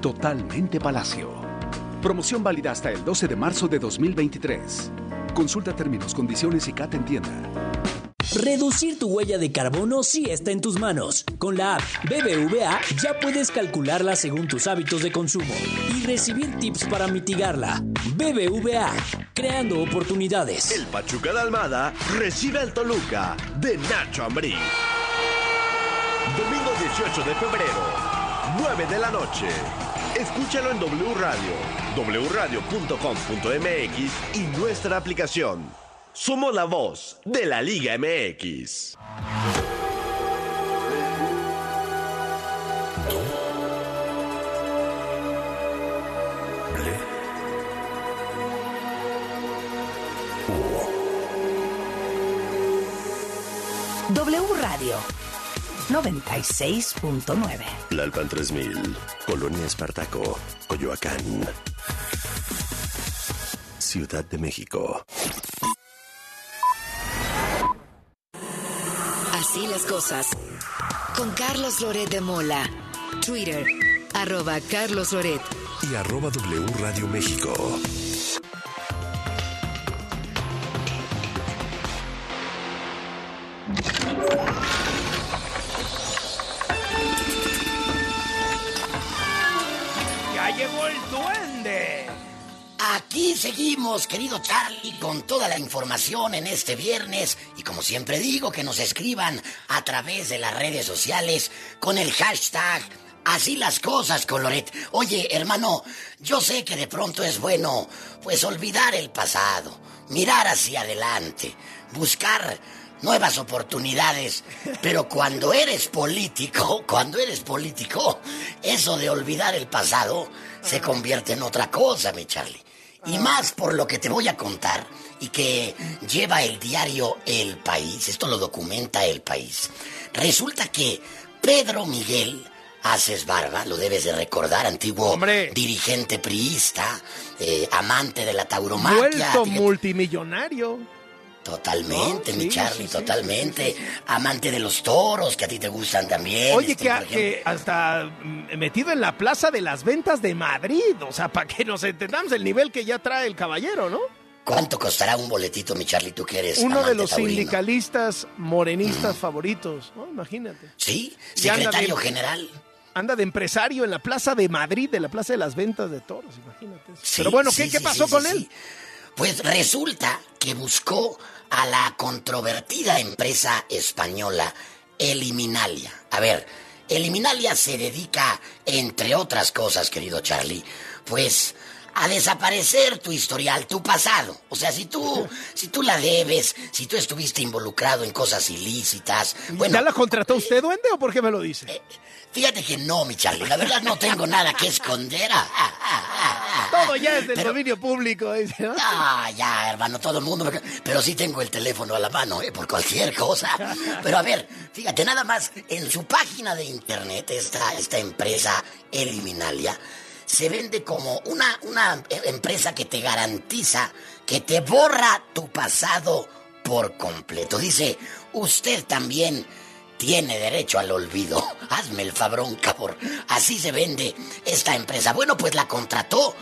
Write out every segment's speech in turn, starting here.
totalmente Palacio. Promoción válida hasta el 12 de marzo de 2023. Consulta términos, condiciones y CAT en tienda. Reducir tu huella de carbono sí está en tus manos. Con la app BBVA ya puedes calcularla según tus hábitos de consumo y recibir tips para mitigarla. BBVA, creando oportunidades. El Pachuca de Almada recibe al Toluca de Nacho Ambrí. Domingo 18 de febrero, 9 de la noche. Escúchalo en W Radio, wradio.com.mx y nuestra aplicación. Somos la voz de la Liga MX. W Radio 96.9. Lalpan 3000, Colonia Espartaco, Coyoacán. Ciudad de México. Así las cosas. Con Carlos Loret de Mola. Twitter, arroba Carlos Loret. Y arroba W Radio México. Aquí seguimos, querido Charlie, con toda la información en este viernes. Y como siempre digo, que nos escriban a través de las redes sociales con el hashtag Así las cosas, Coloret. Oye, hermano, yo sé que de pronto es bueno, pues olvidar el pasado, mirar hacia adelante, buscar nuevas oportunidades. Pero cuando eres político, cuando eres político, eso de olvidar el pasado se convierte en otra cosa, mi Charlie. Y más por lo que te voy a contar y que lleva el diario El País, esto lo documenta El País. Resulta que Pedro Miguel Haces Barba, lo debes de recordar, antiguo dirigente priista, eh, amante de la tauromaquia. Vuelto multimillonario. Totalmente, No, mi sí, Charlie, sí, sí, totalmente. Amante de los toros, que a ti te gustan también. Oye, este, que, hasta mm, metido en la plaza de las ventas de Madrid. O sea, para que nos entendamos el nivel que ya trae el caballero, ¿no? ¿Cuánto costará un boletito, mi Charlie, tú que eres Uno de los taurino? sindicalistas morenistas favoritos, ¿no? Imagínate. Sí, secretario de- general. Anda de empresario en la plaza de Madrid, de la plaza de las ventas de toros, imagínate. Sí, Pero bueno, ¿qué, pasó con él? Pues resulta que buscó a la controvertida empresa española Eliminalia. A ver, Eliminalia se dedica, entre otras cosas, querido Charlie, pues a desaparecer tu historial, tu pasado. O sea, si tú, si tú la debes, si tú estuviste involucrado en cosas ilícitas, bueno, ¿Ya la contrató usted, duende, o por qué me lo dice? fíjate que no, mi Charlie, la verdad no tengo nada que esconder. Ah, ah, ah, ah, ah. Todo ya es del Pero- dominio público. dice, ¿no? Ah, ya, hermano, todo el mundo. me- Pero sí tengo el teléfono a la mano, ¿eh? Por cualquier cosa. Pero a ver, fíjate, nada más, en su página de internet, esta, esta empresa Eliminalia, se vende como una, una empresa que te garantiza que te borra tu pasado por completo. Dice, usted también tiene derecho al olvido. Hazme el fabrón, cabrón. Así se vende esta empresa. Bueno, pues la contrató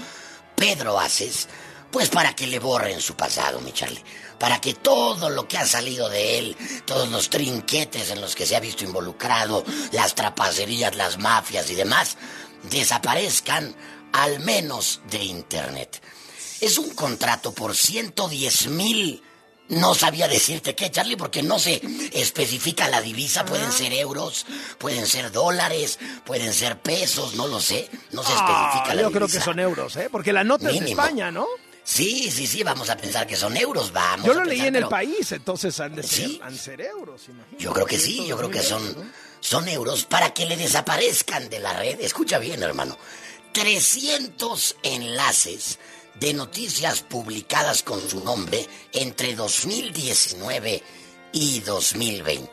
Pedro Aces, pues para que le borren su pasado, mi Charlie. Para que todo lo que ha salido de él, todos los trinquetes en los que se ha visto involucrado, las trapacerías, las mafias y demás, desaparezcan al menos de Internet. Es un contrato por 110 mil. No sabía decirte qué, Charlie, porque no se especifica la divisa. Pueden ser euros, pueden ser dólares, pueden ser pesos, no lo sé. No se especifica Ah, la yo creo divisa. que son euros, ¿eh? Porque la nota es de. España, ¿no? Sí, sí, sí, vamos a pensar que son euros, vamos. Yo a lo leí en el país, entonces han de ser, ¿Sí? han de ser euros, imagínate. Yo creo que sí, yo creo que son, son euros para que le desaparezcan de la red. Escucha bien, hermano. 300 enlaces de noticias publicadas con su nombre entre 2019 y 2020.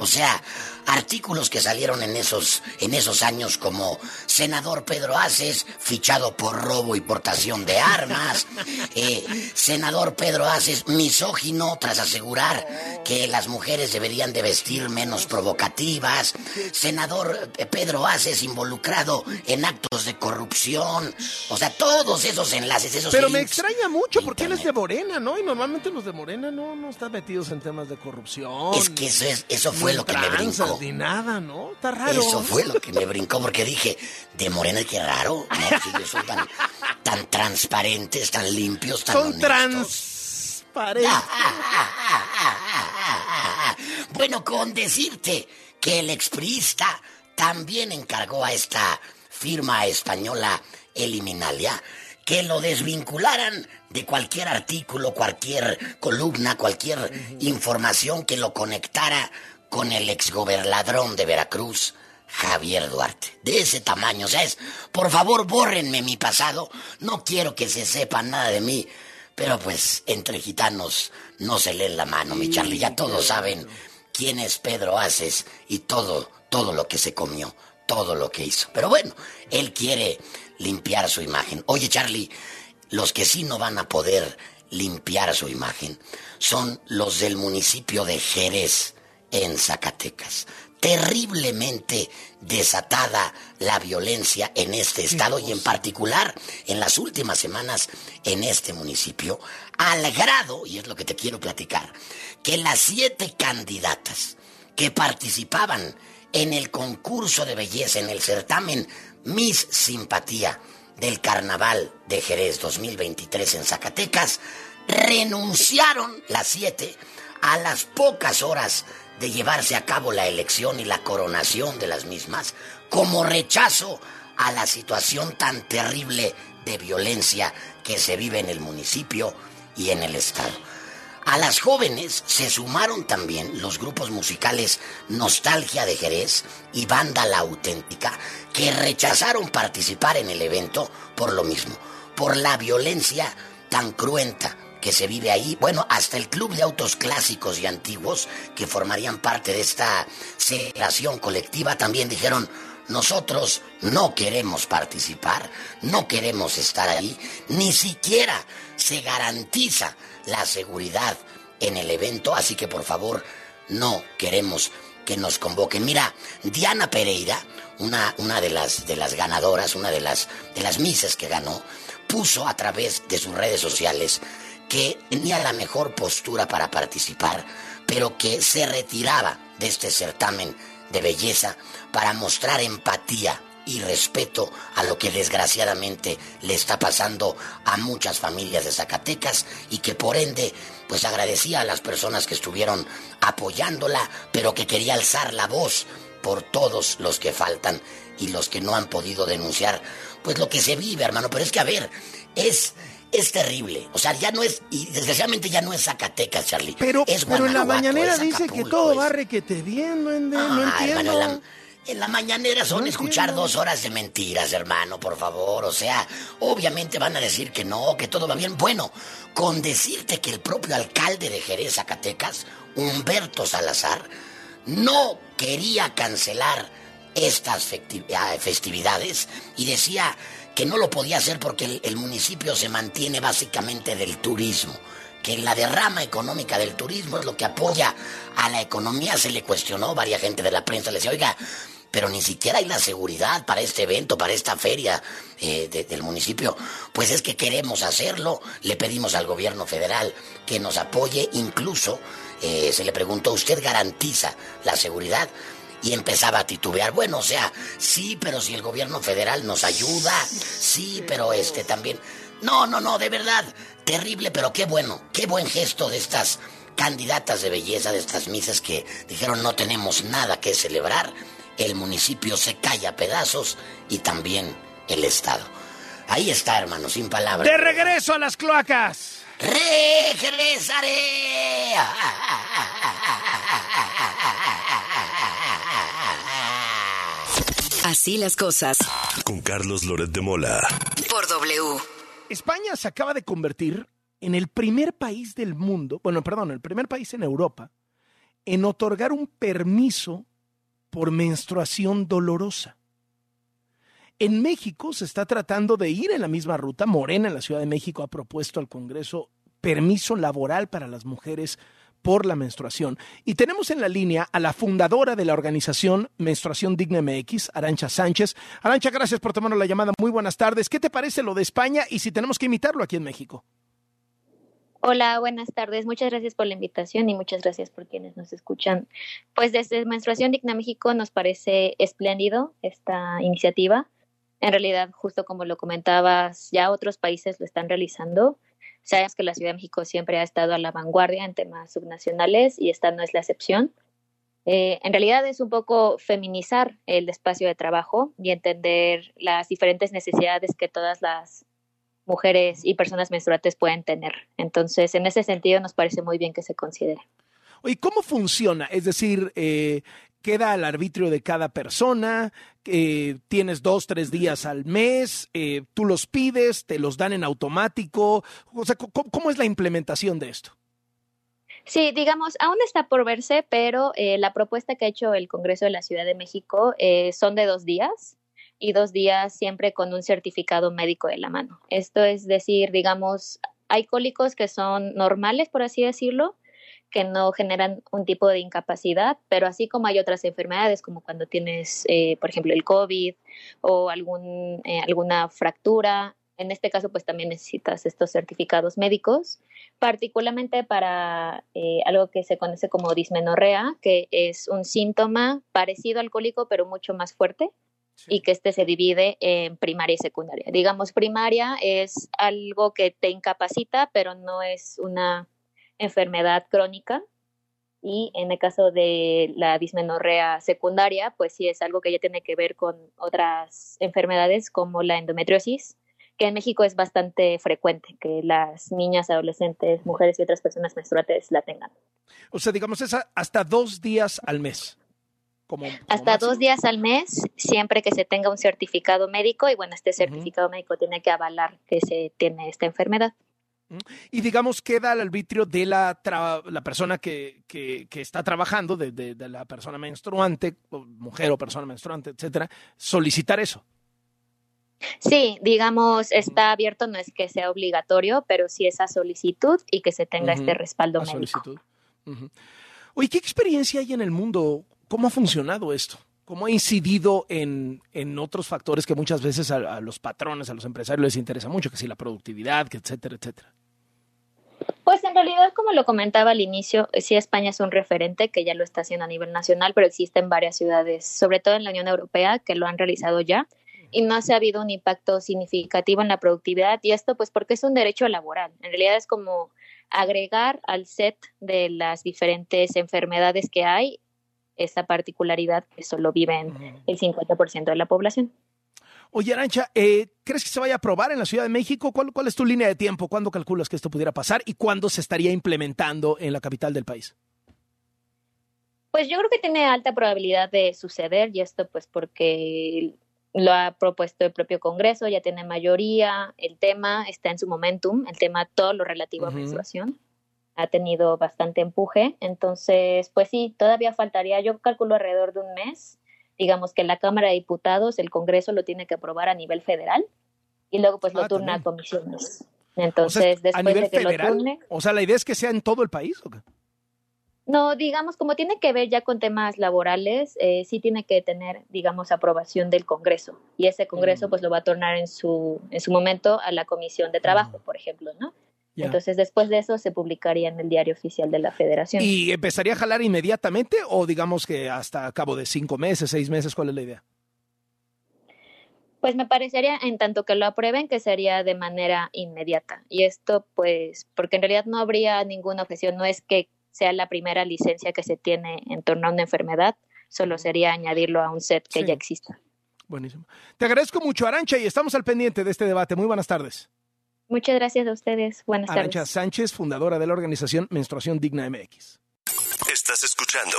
O sea, artículos que salieron en esos, en esos años como senador Pedro Aces, fichado por robo y portación de armas, eh, senador Pedro Aces, misógino tras asegurar que las mujeres deberían de vestir menos provocativas, senador Pedro Aces involucrado en actos de corrupción, o sea, todos esos enlaces, esos Pero me extraña mucho porque él es de internet. Morena, ¿no? Y normalmente los de Morena no, no están metidos en temas de corrupción. Es que eso, es, eso fue lo que me brincó. Ni nada, ¿no? Está raro. Eso fue lo que me brincó porque dije, de Morena qué raro, ¿no? Si ellos son tan, tan transparentes, tan limpios, tan Son honestos. transparentes. Bueno, con decirte que el expriista también encargó a esta firma española Eliminalia que lo desvincularan de cualquier artículo, cualquier columna, cualquier información que lo conectara con el exgobernadrón de Veracruz, Javier Duarte. De ese tamaño, o sea, es, por favor, bórrenme mi pasado, no quiero que se sepa nada de mí. Pero pues, entre gitanos no se leen la mano, mi Charlie, ya todos saben quién es Pedro Aces y todo, todo lo que se comió, todo lo que hizo. Pero bueno, él quiere limpiar su imagen. Oye, Charlie, los que sí no van a poder limpiar su imagen son los del municipio de Jerez, en Zacatecas. Terriblemente desatada la violencia en este estado y en particular en las últimas semanas en este municipio, al grado, y es lo que te quiero platicar, que las siete candidatas que participaban en el concurso de belleza, en el certamen Miss Simpatía del Carnaval de Jerez 2023 en Zacatecas, renunciaron las siete a las pocas horas de llevarse a cabo la elección y la coronación de las mismas, como rechazo a la situación tan terrible de violencia que se vive en el municipio y en el estado. A las jóvenes se sumaron también los grupos musicales Nostalgia de Jerez y Banda La Auténtica, que rechazaron participar en el evento por lo mismo, por la violencia tan cruenta que se vive ahí. Bueno, hasta el Club de Autos Clásicos y Antiguos, que formarían parte de esta celebración colectiva, también dijeron, nosotros no queremos participar, no queremos estar ahí, ni siquiera se garantiza la seguridad en el evento, así que por favor no queremos que nos convoquen. Mira, Diana Pereira, una, una de, las, de las ganadoras, una de las, de las mises que ganó, puso a través de sus redes sociales que tenía la mejor postura para participar, pero que se retiraba de este certamen de belleza para mostrar empatía y respeto a lo que desgraciadamente le está pasando a muchas familias de Zacatecas y que por ende pues agradecía a las personas que estuvieron apoyándola, pero que quería alzar la voz por todos los que faltan y los que no han podido denunciar pues lo que se vive, hermano, pero es que a ver, es es terrible. O sea, ya no es, y desgraciadamente ya no es Zacatecas, Charlie. Pero, es pero en la mañanera dice que todo va requete bien, no Ah, entiendo. hermano, en la, en la mañanera son No escuchar entiendo. dos horas de mentiras, hermano, por favor. O sea, obviamente van a decir que no, que todo va bien. Bueno, con decirte que el propio alcalde de Jerez, Zacatecas, Humberto Salazar, no quería cancelar estas ah, festividades y decía que no lo podía hacer porque el, municipio se mantiene básicamente del turismo, que la derrama económica del turismo es lo que apoya a la economía. Se le cuestionó, varias gente de la prensa le decía, oiga, pero ni siquiera hay la seguridad para este evento, para esta feria eh, de- del municipio. Pues es que queremos hacerlo, le pedimos al gobierno federal que nos apoye, incluso eh, se le preguntó, ¿usted garantiza la seguridad? Y empezaba a titubear, bueno, o sea, sí, pero si el gobierno federal nos ayuda, sí, pero este también. No, no, no, de verdad, terrible, pero qué bueno, qué buen gesto de estas candidatas de belleza, de estas misas que dijeron no tenemos nada que celebrar, el municipio se cae a pedazos y también el Estado. Ahí está, hermano, sin palabras. ¡De regreso a las cloacas! Regresaré. Así las cosas. Con Carlos Loret de Mola. Por W. España se acaba de convertir en el primer país del mundo, bueno, perdón, el primer país en Europa, en otorgar un permiso por menstruación dolorosa. En México se está tratando de ir en la misma ruta. Morena en la Ciudad de México ha propuesto al Congreso permiso laboral para las mujeres por la menstruación. Y tenemos en la línea a la fundadora de la organización Menstruación Digna MX, Arancha Sánchez. Arancha, gracias por tomarnos la llamada. Muy buenas tardes. ¿Qué te parece lo de España y si tenemos que imitarlo aquí en México? Hola, buenas tardes. Muchas gracias por la invitación y muchas gracias por quienes nos escuchan. Pues desde Menstruación Digna México nos parece espléndido esta iniciativa. En realidad, justo como lo comentabas, ya otros países lo están realizando. Sabes que la Ciudad de México siempre ha estado a la vanguardia en temas subnacionales y esta no es la excepción. Eh, en realidad es un poco feminizar el espacio de trabajo y entender las diferentes necesidades que todas las mujeres y personas menstruantes pueden tener. Entonces, en ese sentido, nos parece muy bien que se considere. Oye, ¿cómo funciona? Es decir, eh, queda al arbitrio de cada persona, eh, tienes dos, tres días al mes, eh, tú los pides, te los dan en automático. O sea, ¿cómo, es la implementación de esto? Sí, digamos, aún está por verse, pero eh, la propuesta que ha hecho el Congreso de la Ciudad de México son de dos días y dos días siempre con un certificado médico de la mano. Esto es decir, digamos, hay cólicos que son normales, por así decirlo, que no generan un tipo de incapacidad, pero así como hay otras enfermedades, como cuando tienes, eh, por ejemplo, el COVID o algún, eh, alguna fractura, en este caso pues también necesitas estos certificados médicos, particularmente para eh, algo que se conoce como dismenorrea, que es un síntoma parecido al cólico pero mucho más fuerte y que este se divide en primaria y secundaria. Digamos, primaria es algo que te incapacita, pero no es una enfermedad crónica y en el caso de la dismenorrea secundaria, pues sí es algo que ya tiene que ver con otras enfermedades como la endometriosis, que en México es bastante frecuente que las niñas, adolescentes, mujeres y otras personas menstruantes la tengan. O sea, digamos, es hasta dos días al mes. Como, hasta dos días al mes, siempre que se tenga un certificado médico y bueno, este certificado médico tiene que avalar que se tiene esta enfermedad. Y digamos, queda al arbitrio de la, la persona que, que, está trabajando, de, de, la persona menstruante, mujer o persona menstruante, etcétera, solicitar eso. Sí, digamos, está abierto, no es que sea obligatorio, pero sí esa solicitud y que se tenga este respaldo médico. Solicitud. Oye, ¿qué experiencia hay en el mundo? ¿Cómo ha funcionado esto? ¿Cómo ha incidido en, en otros factores que muchas veces a, a, los patrones, a los empresarios les interesa mucho, que si la productividad, que etcétera, etcétera? Pues en realidad, como lo comentaba al inicio, sí España es un referente que ya lo está haciendo a nivel nacional, pero existen varias ciudades, sobre todo en la Unión Europea, que lo han realizado ya y no se ha habido un impacto significativo en la productividad y esto pues porque es un derecho laboral. En realidad es como agregar al set de las diferentes enfermedades que hay esa particularidad que solo viven el 50% de la población. Oye, Arancha, eh, ¿crees que se vaya a aprobar en la Ciudad de México? ¿Cuál, ¿Cuál es tu línea de tiempo? ¿Cuándo calculas que esto pudiera pasar y cuándo se estaría implementando en la capital del país? Pues yo creo que tiene alta probabilidad de suceder y esto pues porque lo ha propuesto el propio Congreso, ya tiene mayoría, el tema está en su momentum, el tema todo lo relativo a menstruación ha tenido bastante empuje, entonces pues sí, todavía faltaría, yo calculo alrededor de un mes digamos que la Cámara de Diputados, el Congreso lo tiene que aprobar a nivel federal y luego pues lo ah, turna a comisiones. Entonces, después de que lo turne. O sea, la idea es que sea en todo el país. ¿o qué? No, digamos, como tiene que ver ya con temas laborales, eh, sí tiene que tener, digamos, aprobación del Congreso. Y ese Congreso, mm. pues, lo va a turnar en su, en su momento a la Comisión de Trabajo, mm. por ejemplo, ¿no? Entonces, después de eso se publicaría en el diario oficial de la Federación. ¿Y empezaría a jalar inmediatamente o digamos que hasta cabo de cinco meses, seis meses? ¿Cuál es la idea? Pues me parecería, en tanto que lo aprueben, que sería de manera inmediata. Y esto, pues, porque en realidad no habría ninguna objeción, no es que sea la primera licencia que se tiene en torno a una enfermedad, solo sería añadirlo a un set que ya exista. Buenísimo. Te agradezco mucho, Arancha, y estamos al pendiente de este debate. Muy buenas tardes. Muchas gracias a ustedes. Buenas Arancha Sánchez, fundadora de la organización Menstruación Digna MX. Estás escuchando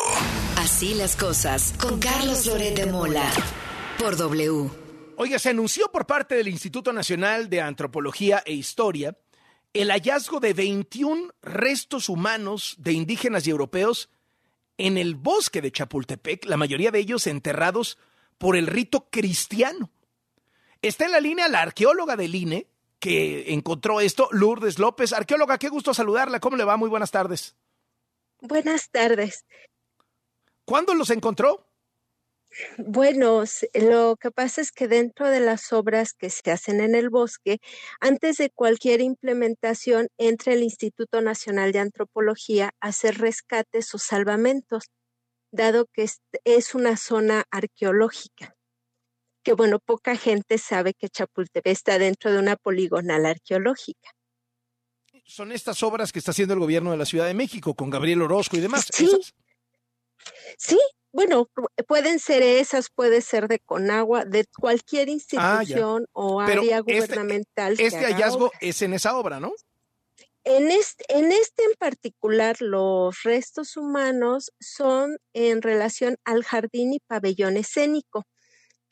Así las cosas con Carlos Loret de Mola por W. Oiga, se anunció por parte del Instituto Nacional de Antropología e Historia el hallazgo de 21 restos humanos de indígenas y europeos en el bosque de Chapultepec, la mayoría de ellos enterrados por el rito cristiano. Está en la línea la arqueóloga del INE que encontró esto, Lourdes López. Arqueóloga, qué gusto saludarla. ¿Cómo le va? Muy buenas tardes. Buenas tardes. ¿Cuándo los encontró? Bueno, lo que pasa es que dentro de las obras que se hacen en el bosque, antes de cualquier implementación, entra el Instituto Nacional de Antropología a hacer rescates o salvamentos, dado que es una zona arqueológica. Que bueno, poca gente sabe que Chapultepec está dentro de una poligonal arqueológica. Son estas obras que está haciendo el gobierno de la Ciudad de México con Gabriel Orozco y demás. Sí, sí bueno, pueden ser esas, puede ser de Conagua, de cualquier ah, institución o área este, gubernamental. Este, hallazgo es en esa obra, ¿no? En este, en este en particular, los restos humanos son en relación al jardín y pabellón escénico,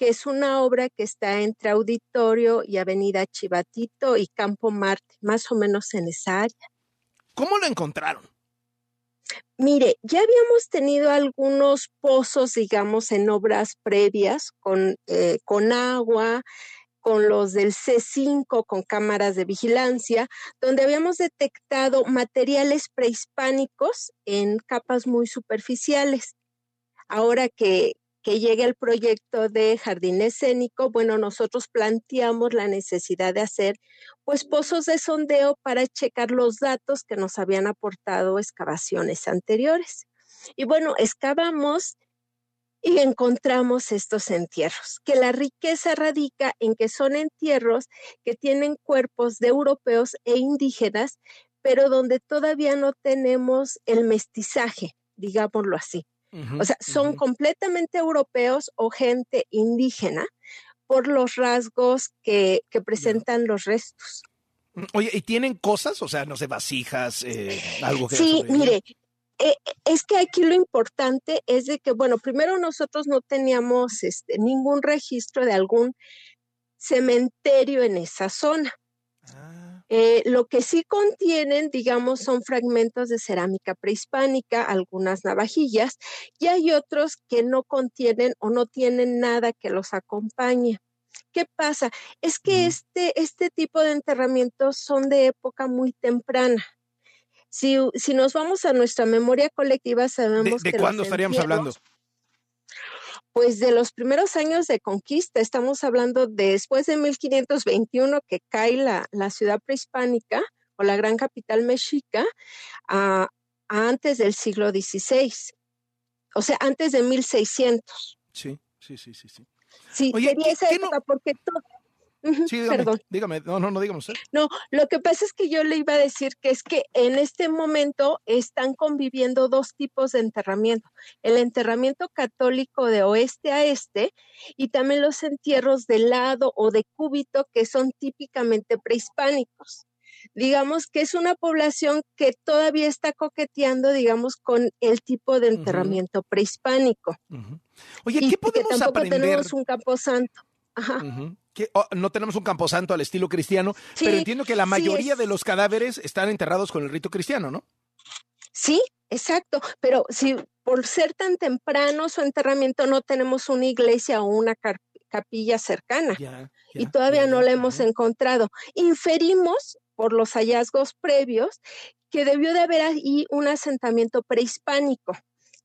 que es una obra que está entre Auditorio y Avenida Chivatito y Campo Marte, más o menos en esa área. ¿Cómo lo encontraron? Mire, ya habíamos tenido algunos pozos, digamos, en obras previas con, eh, con agua, con los del C5, con cámaras de vigilancia, donde habíamos detectado materiales prehispánicos en capas muy superficiales. Ahora que, que llegue el proyecto de jardín escénico, bueno, nosotros planteamos la necesidad de hacer pues pozos de sondeo para checar los datos que nos habían aportado excavaciones anteriores. Y bueno, excavamos y encontramos estos entierros, que la riqueza radica en que son entierros que tienen cuerpos de europeos e indígenas, pero donde todavía no tenemos el mestizaje, digámoslo así. O sea, son completamente europeos o gente indígena, por los rasgos que, presentan los restos. Mm, oye, ¿y tienen cosas? O sea, no sé, vasijas, eh, algo que... Sí, mire, eh, es que aquí lo importante es de que, bueno, primero nosotros no teníamos este, ningún registro de algún cementerio en esa zona. Eh, lo que sí contienen, digamos, son fragmentos de cerámica prehispánica, algunas navajillas, y hay otros que no contienen o no tienen nada que los acompañe. ¿Qué pasa? Es que este, este tipo de enterramientos son de época muy temprana. Si, si nos vamos a nuestra memoria colectiva, sabemos ¿De, de cuándo estaríamos hablando? Pues de los primeros años de conquista, estamos hablando después de 1521 que cae la, ciudad prehispánica o la gran capital mexica, a, antes del siglo XVI, o sea, antes de 1600. Sí, sí, sí, sí. Sí, sí sería esa época porque todo sí, dígame, Perdón. dígame, no, no, no, dígame usted. No, lo que pasa es que yo le iba a decir que es que en este momento están conviviendo dos tipos de enterramiento, el enterramiento católico de oeste a este y también los entierros de lado o de cúbito que son típicamente prehispánicos. Digamos que es una población que todavía está coqueteando, digamos, con el tipo de enterramiento prehispánico. Oye, ¿qué podemos que tampoco tenemos un camposanto. Ajá que oh, no tenemos un camposanto al estilo cristiano, pero entiendo que la mayoría de los cadáveres están enterrados con el rito cristiano, ¿no? Sí, exacto, pero si por ser tan temprano su enterramiento no tenemos una iglesia o una capilla cercana y todavía no la hemos encontrado. Inferimos por los hallazgos previos que debió de haber ahí un asentamiento prehispánico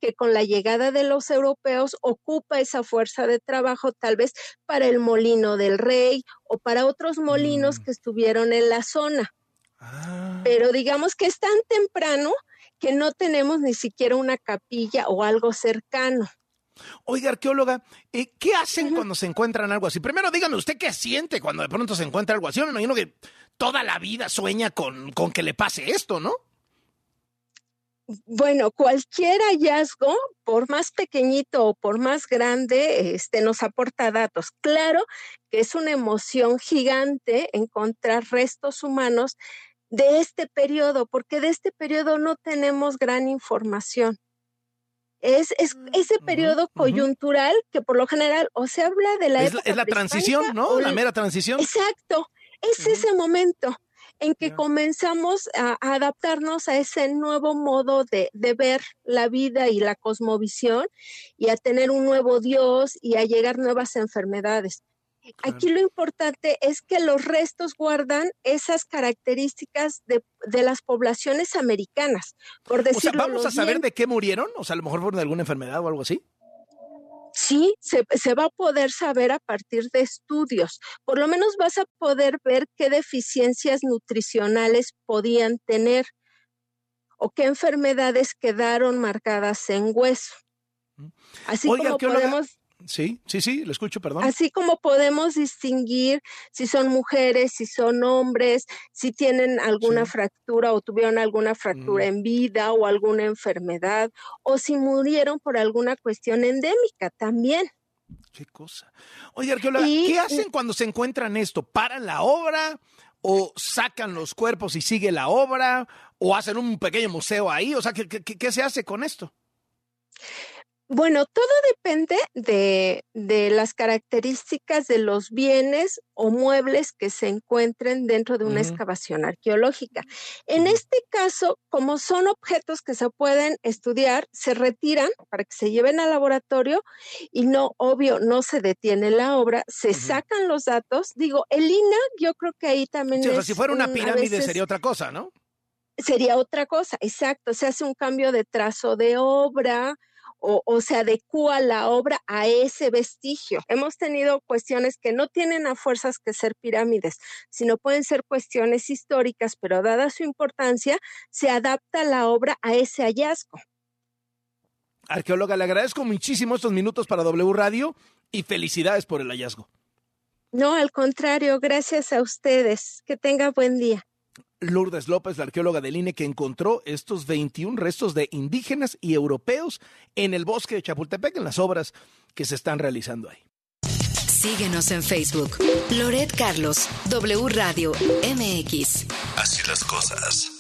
que con la llegada de los europeos ocupa esa fuerza de trabajo tal vez para el molino del rey o para otros molinos mm. que estuvieron en la zona. Ah. Pero digamos que es tan temprano que no tenemos ni siquiera una capilla o algo cercano. Oiga, arqueóloga, eh, ¿qué hacen cuando se encuentran algo así? Primero dígame usted qué siente cuando de pronto se encuentra algo así. Yo me imagino que toda la vida sueña con, con que le pase esto, ¿no? Bueno, cualquier hallazgo, por más pequeñito o por más grande, este, nos aporta datos. Claro que es una emoción gigante encontrar restos humanos de este periodo, porque de este periodo no tenemos gran información. Es, mm, ese periodo coyuntural que por lo general o se habla de la... Es, la, es la transición, ¿no? La mera transición. Exacto, es ese momento. En que comenzamos a, adaptarnos a ese nuevo modo de, de, ver la vida y la cosmovisión y a tener un nuevo Dios y a llegar nuevas enfermedades. Aquí lo importante es que los restos guardan esas características de, de las poblaciones americanas, por decirlo. O sea, ¿vamos a saber de qué murieron? O sea, a lo mejor por alguna enfermedad o algo así. Sí, se, se, va a poder saber a partir de estudios. Por lo menos vas a poder ver qué deficiencias nutricionales podían tener o qué enfermedades quedaron marcadas en hueso. Así Oiga, como podemos... Sí, sí, sí, lo escucho, perdón. Así como podemos distinguir si son mujeres, si son hombres, si tienen alguna sí. fractura o tuvieron alguna fractura mm. en vida o alguna enfermedad, o si murieron por alguna cuestión endémica también. Qué cosa. Oye, arqueóloga, y, ¿qué hacen cuando se encuentran esto? ¿Paran la obra? ¿O sacan los cuerpos y sigue la obra? ¿O hacen un pequeño museo ahí? O sea, ¿qué, qué, qué se hace con esto? Bueno, todo depende de, de, las características de los bienes o muebles que se encuentren dentro de una uh -huh. excavación arqueológica. En este caso, como son objetos que se pueden estudiar, se retiran para que se lleven al laboratorio y no, obvio, no se detiene la obra, se uh -huh. sacan los datos. Digo, el INA, yo creo que ahí también sí, es o sea, si fuera una pirámide veces, sería otra cosa, ¿no? Sería otra cosa, exacto. Se hace un cambio de trazo de obra, o, o, se adecua la obra a ese vestigio. Hemos tenido cuestiones que no tienen a fuerzas que ser pirámides, sino pueden ser cuestiones históricas, pero dada su importancia, se adapta la obra a ese hallazgo. Arqueóloga, le agradezco muchísimo estos minutos para W Radio y felicidades por el hallazgo. No, al contrario, gracias a ustedes. Que tenga buen día. Lourdes López, la arqueóloga del INE, que encontró estos 21 restos de indígenas y europeos en el bosque de Chapultepec, en las obras que se están realizando ahí. Síguenos en Facebook. Loret Carlos, W Radio MX. Así las cosas.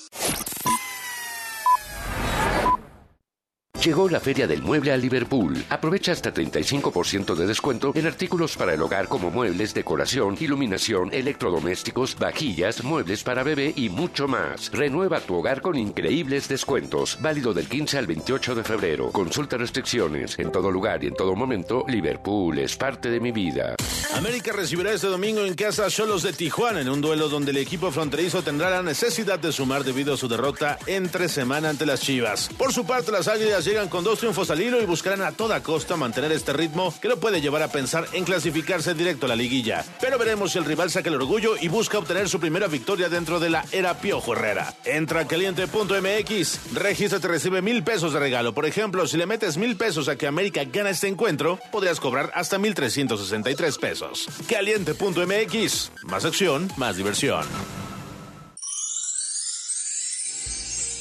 Llegó la Feria del Mueble a Liverpool. Aprovecha hasta 35% de descuento en artículos para el hogar como muebles, decoración, iluminación, electrodomésticos, vajillas, muebles para bebé y mucho más. Renueva tu hogar con increíbles descuentos. Válido del 15 al 28 de febrero. Consulta restricciones. En todo lugar y en todo momento, Liverpool es parte de mi vida. América recibirá este domingo en casa a Cholos de Tijuana en un duelo donde el equipo fronterizo tendrá la necesidad de sumar debido a su derrota entre semana ante las Chivas. Por su parte, las Águilas llegan con dos triunfos al hilo y buscarán a toda costa mantener este ritmo que lo puede llevar a pensar en clasificarse directo a la liguilla. Pero veremos si el rival saca el orgullo y busca obtener su primera victoria dentro de la era Piojo Herrera. Entra a caliente.mx, regístrate recibe mil pesos de regalo. Por ejemplo, si le metes mil pesos a que América gana este encuentro, podrías cobrar hasta mil trescientos sesenta y tres pesos. Caliente.mx, más acción, más diversión.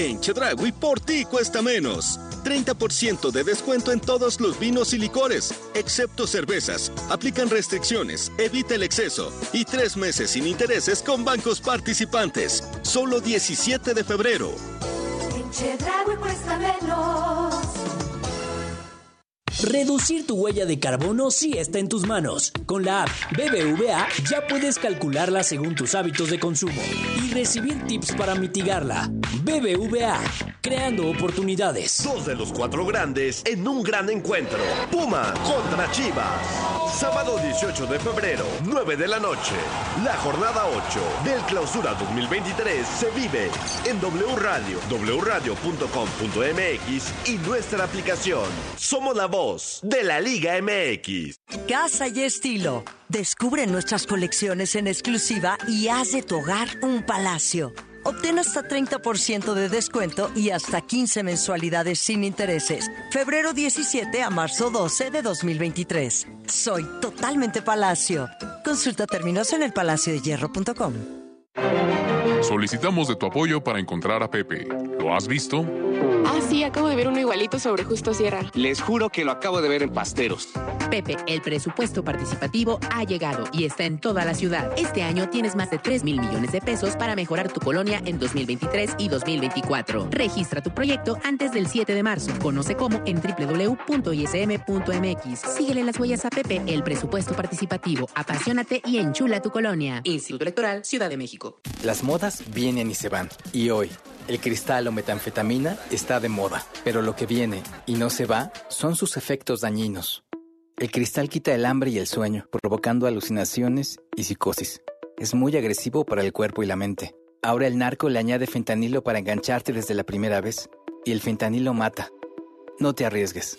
En Chedragui por ti cuesta menos. 30% de descuento en todos los vinos y licores, excepto cervezas. Aplican restricciones, evita el exceso y tres meses sin intereses con bancos participantes. Solo 17 de febrero. En cuesta menos. Reducir tu huella de carbono sí está en tus manos. Con la app BBVA ya puedes calcularla según tus hábitos de consumo y recibir tips para mitigarla. BBVA, creando oportunidades. Dos de los cuatro grandes en un gran encuentro. Puma contra Chivas. Sábado 18 de febrero, 9 de la noche. La jornada 8 del Clausura 2023 se vive en W Radio, wradio.com.mx y nuestra aplicación. Somos la voz de la Liga MX. Casa y estilo. Descubre nuestras colecciones en exclusiva y haz de tu hogar un palacio. Obtén hasta 30% de descuento y hasta 15 mensualidades sin intereses. Febrero 17 a marzo 12 de 2023. Soy totalmente Palacio. Consulta términos en elpalaciodehierro.com. Solicitamos de tu apoyo para encontrar a Pepe. ¿Lo has visto? Ah, sí, acabo de ver uno igualito sobre Justo Sierra. Les juro que lo acabo de ver en Pasteros. Pepe, el presupuesto participativo ha llegado y está en toda la ciudad. Este año tienes más de 3 mil millones de pesos para mejorar tu colonia en 2023 y 2024. Registra tu proyecto antes del 7 de marzo. Conoce cómo en www.ism.mx. Síguele las huellas a Pepe, el presupuesto participativo. Apasionate y enchula tu colonia. Instituto Electoral, Ciudad de México. Las modas vienen y se van. Y hoy, el cristal o metanfetamina está de moda. Pero lo que viene y no se va son sus efectos dañinos. El cristal quita el hambre y el sueño, provocando alucinaciones y psicosis. Es muy agresivo para el cuerpo y la mente. Ahora el narco le añade fentanilo para engancharte desde la primera vez. Y el fentanilo mata. No te arriesgues.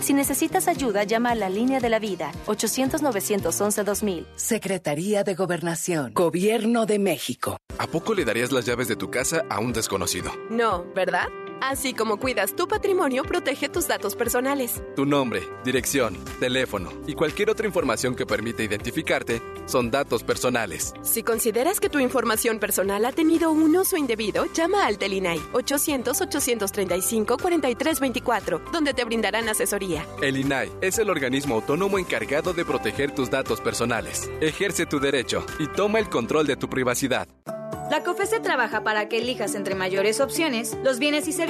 Si necesitas ayuda, llama a la línea de la vida, 800-911-2000. Secretaría de Gobernación, Gobierno de México. ¿A poco le darías las llaves de tu casa a un desconocido? No, ¿verdad? Así como cuidas tu patrimonio, protege tus datos personales. Tu nombre, dirección, teléfono y cualquier otra información que permita identificarte son datos personales. Si consideras que tu información personal ha tenido un uso indebido, llama al Telinai 800-835-4324, donde te brindarán asesoría. El INAI es el organismo autónomo encargado de proteger tus datos personales. Ejerce tu derecho y toma el control de tu privacidad. La COFESE trabaja para que elijas entre mayores opciones los bienes y servicios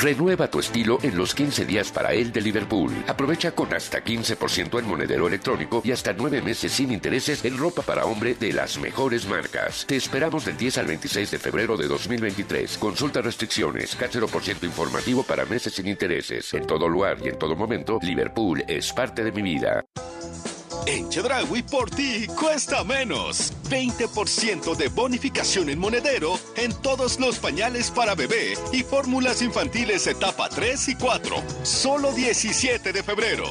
Renueva tu estilo en los 15 días para él de Liverpool. Aprovecha con hasta 15% en monedero electrónico y hasta 9 meses sin intereses en ropa para hombre de las mejores marcas. Te esperamos del 10 al 26 de febrero de 2023. Consulta restricciones, ciento informativo para meses sin intereses. En todo lugar y en todo momento, Liverpool es parte de mi vida. En Chedraui por ti cuesta menos. 20% de bonificación en monedero en todos los pañales para bebé y fórmulas infantiles etapa 3 y 4. Solo 17 de febrero.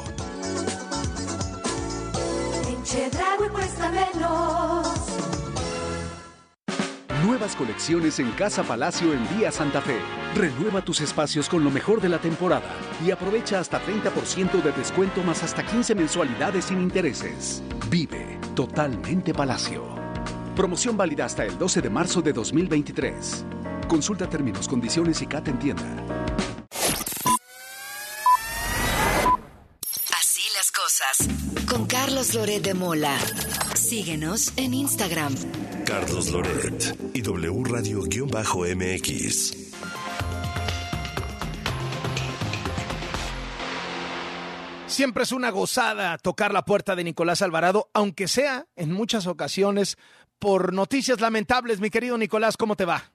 En Chedraui cuesta menos. Nuevas colecciones en Casa Palacio en Vía Santa Fe. Renueva tus espacios con lo mejor de la temporada y aprovecha hasta 30% de descuento más hasta 15 mensualidades sin intereses. Vive totalmente Palacio. Promoción válida hasta el 12 de marzo de 2023. Consulta términos, condiciones y CAT en tienda. Así las cosas. Con Carlos Loret de Mola. Síguenos en Instagram. Carlos Loret y W Radio-MX. Siempre es una gozada tocar la puerta de Nicolás Alvarado, aunque sea en muchas ocasiones por noticias lamentables. Mi querido Nicolás, ¿cómo te va?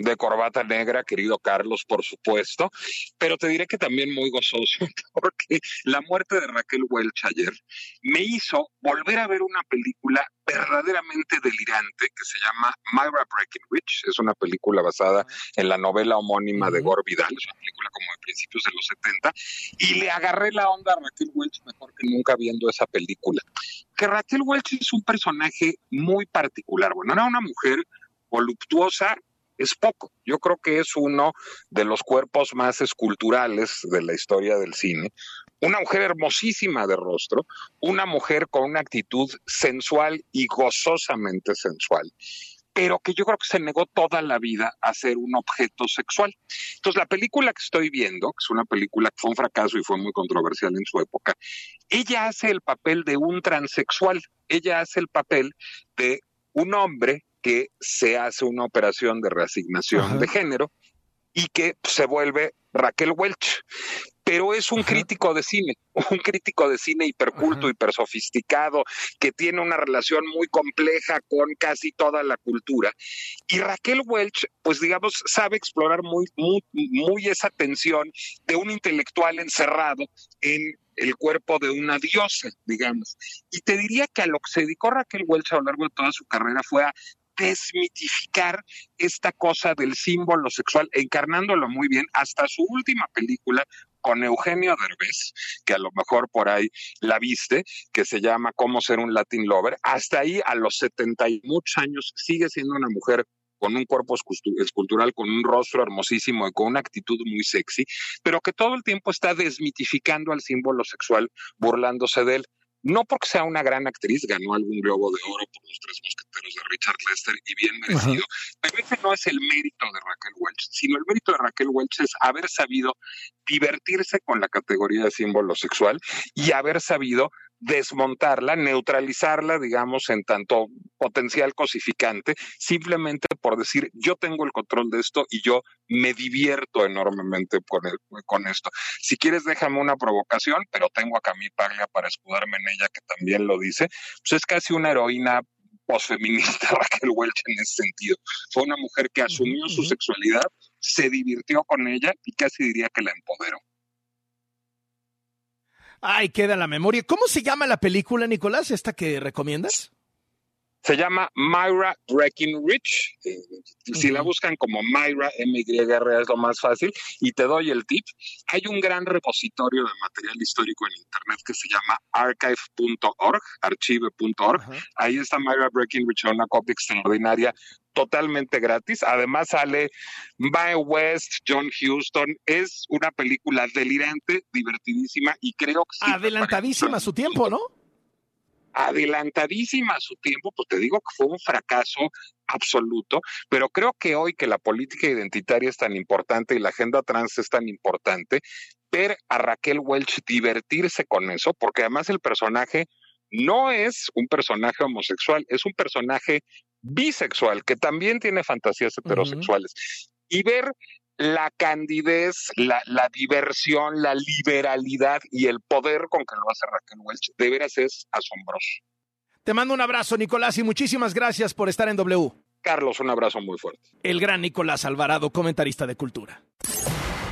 De corbata negra, querido Carlos, por supuesto, pero te diré que también muy gozoso, porque la muerte de Raquel Welch ayer me hizo volver a ver una película verdaderamente delirante que se llama Myra Breckinridge. Es una película basada en la novela homónima de Gore Vidal, es una película como de principios de los 70, y le agarré la onda a Raquel Welch mejor que nunca viendo esa película. Que Raquel Welch es un personaje muy particular. Bueno, era una mujer voluptuosa, es poco. Yo creo que es uno de los cuerpos más esculturales de la historia del cine. Una mujer hermosísima de rostro, una mujer con una actitud sensual y gozosamente sensual pero que yo creo que se negó toda la vida a ser un objeto sexual. Entonces, la película que estoy viendo, que es una película que fue un fracaso y fue muy controversial en su época, ella hace el papel de un transexual, ella hace el papel de un hombre que se hace una operación de reasignación de género y que se vuelve Raquel Welch. Pero es un crítico de cine, un crítico de cine hiperculto, hipersofisticado, que tiene una relación muy compleja con casi toda la cultura. Y Raquel Welch, pues digamos, sabe explorar muy, muy, muy esa tensión de un intelectual encerrado en el cuerpo de una diosa, digamos. Y te diría que a lo que se dedicó Raquel Welch a lo largo de toda su carrera fue a desmitificar esta cosa del símbolo sexual, encarnándolo muy bien hasta su última película, con Eugenio Derbez, que a lo mejor por ahí la viste, que se llama Cómo ser un Latin Lover. Hasta ahí, a los 70 y muchos años, sigue siendo una mujer con un cuerpo escultural, con un rostro hermosísimo y con una actitud muy sexy, pero que todo el tiempo está desmitificando al símbolo sexual, burlándose de él. No porque sea una gran actriz, ganó algún Globo de Oro por los tres mosqueteros de Richard Lester y bien merecido, pero ese no es el mérito de Raquel Welch, sino el mérito de Raquel Welch es haber sabido divertirse con la categoría de símbolo sexual y haber sabido desmontarla, neutralizarla, digamos, en tanto potencial cosificante, simplemente por decir, yo tengo el control de esto y yo me divierto enormemente con, con esto. Si quieres, déjame una provocación, pero tengo a Camille Paglia para escudarme en ella, que también lo dice, pues es casi una heroína posfeminista Raquel Welch en ese sentido. Fue una mujer que asumió su sexualidad, se divirtió con ella y casi diría que la empoderó. Ay, queda la memoria. ¿Cómo se llama la película, Nicolás, esta que recomiendas? Se llama Myra Breckinridge. Eh, si la buscan como Myra, M-Y-R es lo más fácil. Y te doy el tip. Hay un gran repositorio de material histórico en Internet que se llama archive.org, archive.org. Ahí está Myra Breckinridge, una copia extraordinaria totalmente gratis. Además sale Mae West, John Houston. Es una película delirante, divertidísima y creo que... Adelantadísima a su tiempo, ¿no? Adelantadísima a su tiempo, pues te digo que fue un fracaso absoluto, pero creo que hoy que la política identitaria es tan importante y la agenda trans es tan importante, ver a Raquel Welch divertirse con eso, porque además el personaje no es un personaje homosexual, es un personaje bisexual que también tiene fantasías heterosexuales. Y ver la candidez, la, diversión, la liberalidad y el poder con que lo hace Raquel Welch, de veras es asombroso. Te mando un abrazo, Nicolás, y muchísimas gracias por estar en W. Carlos, un abrazo muy fuerte. El gran Nicolás Alvarado, comentarista de cultura.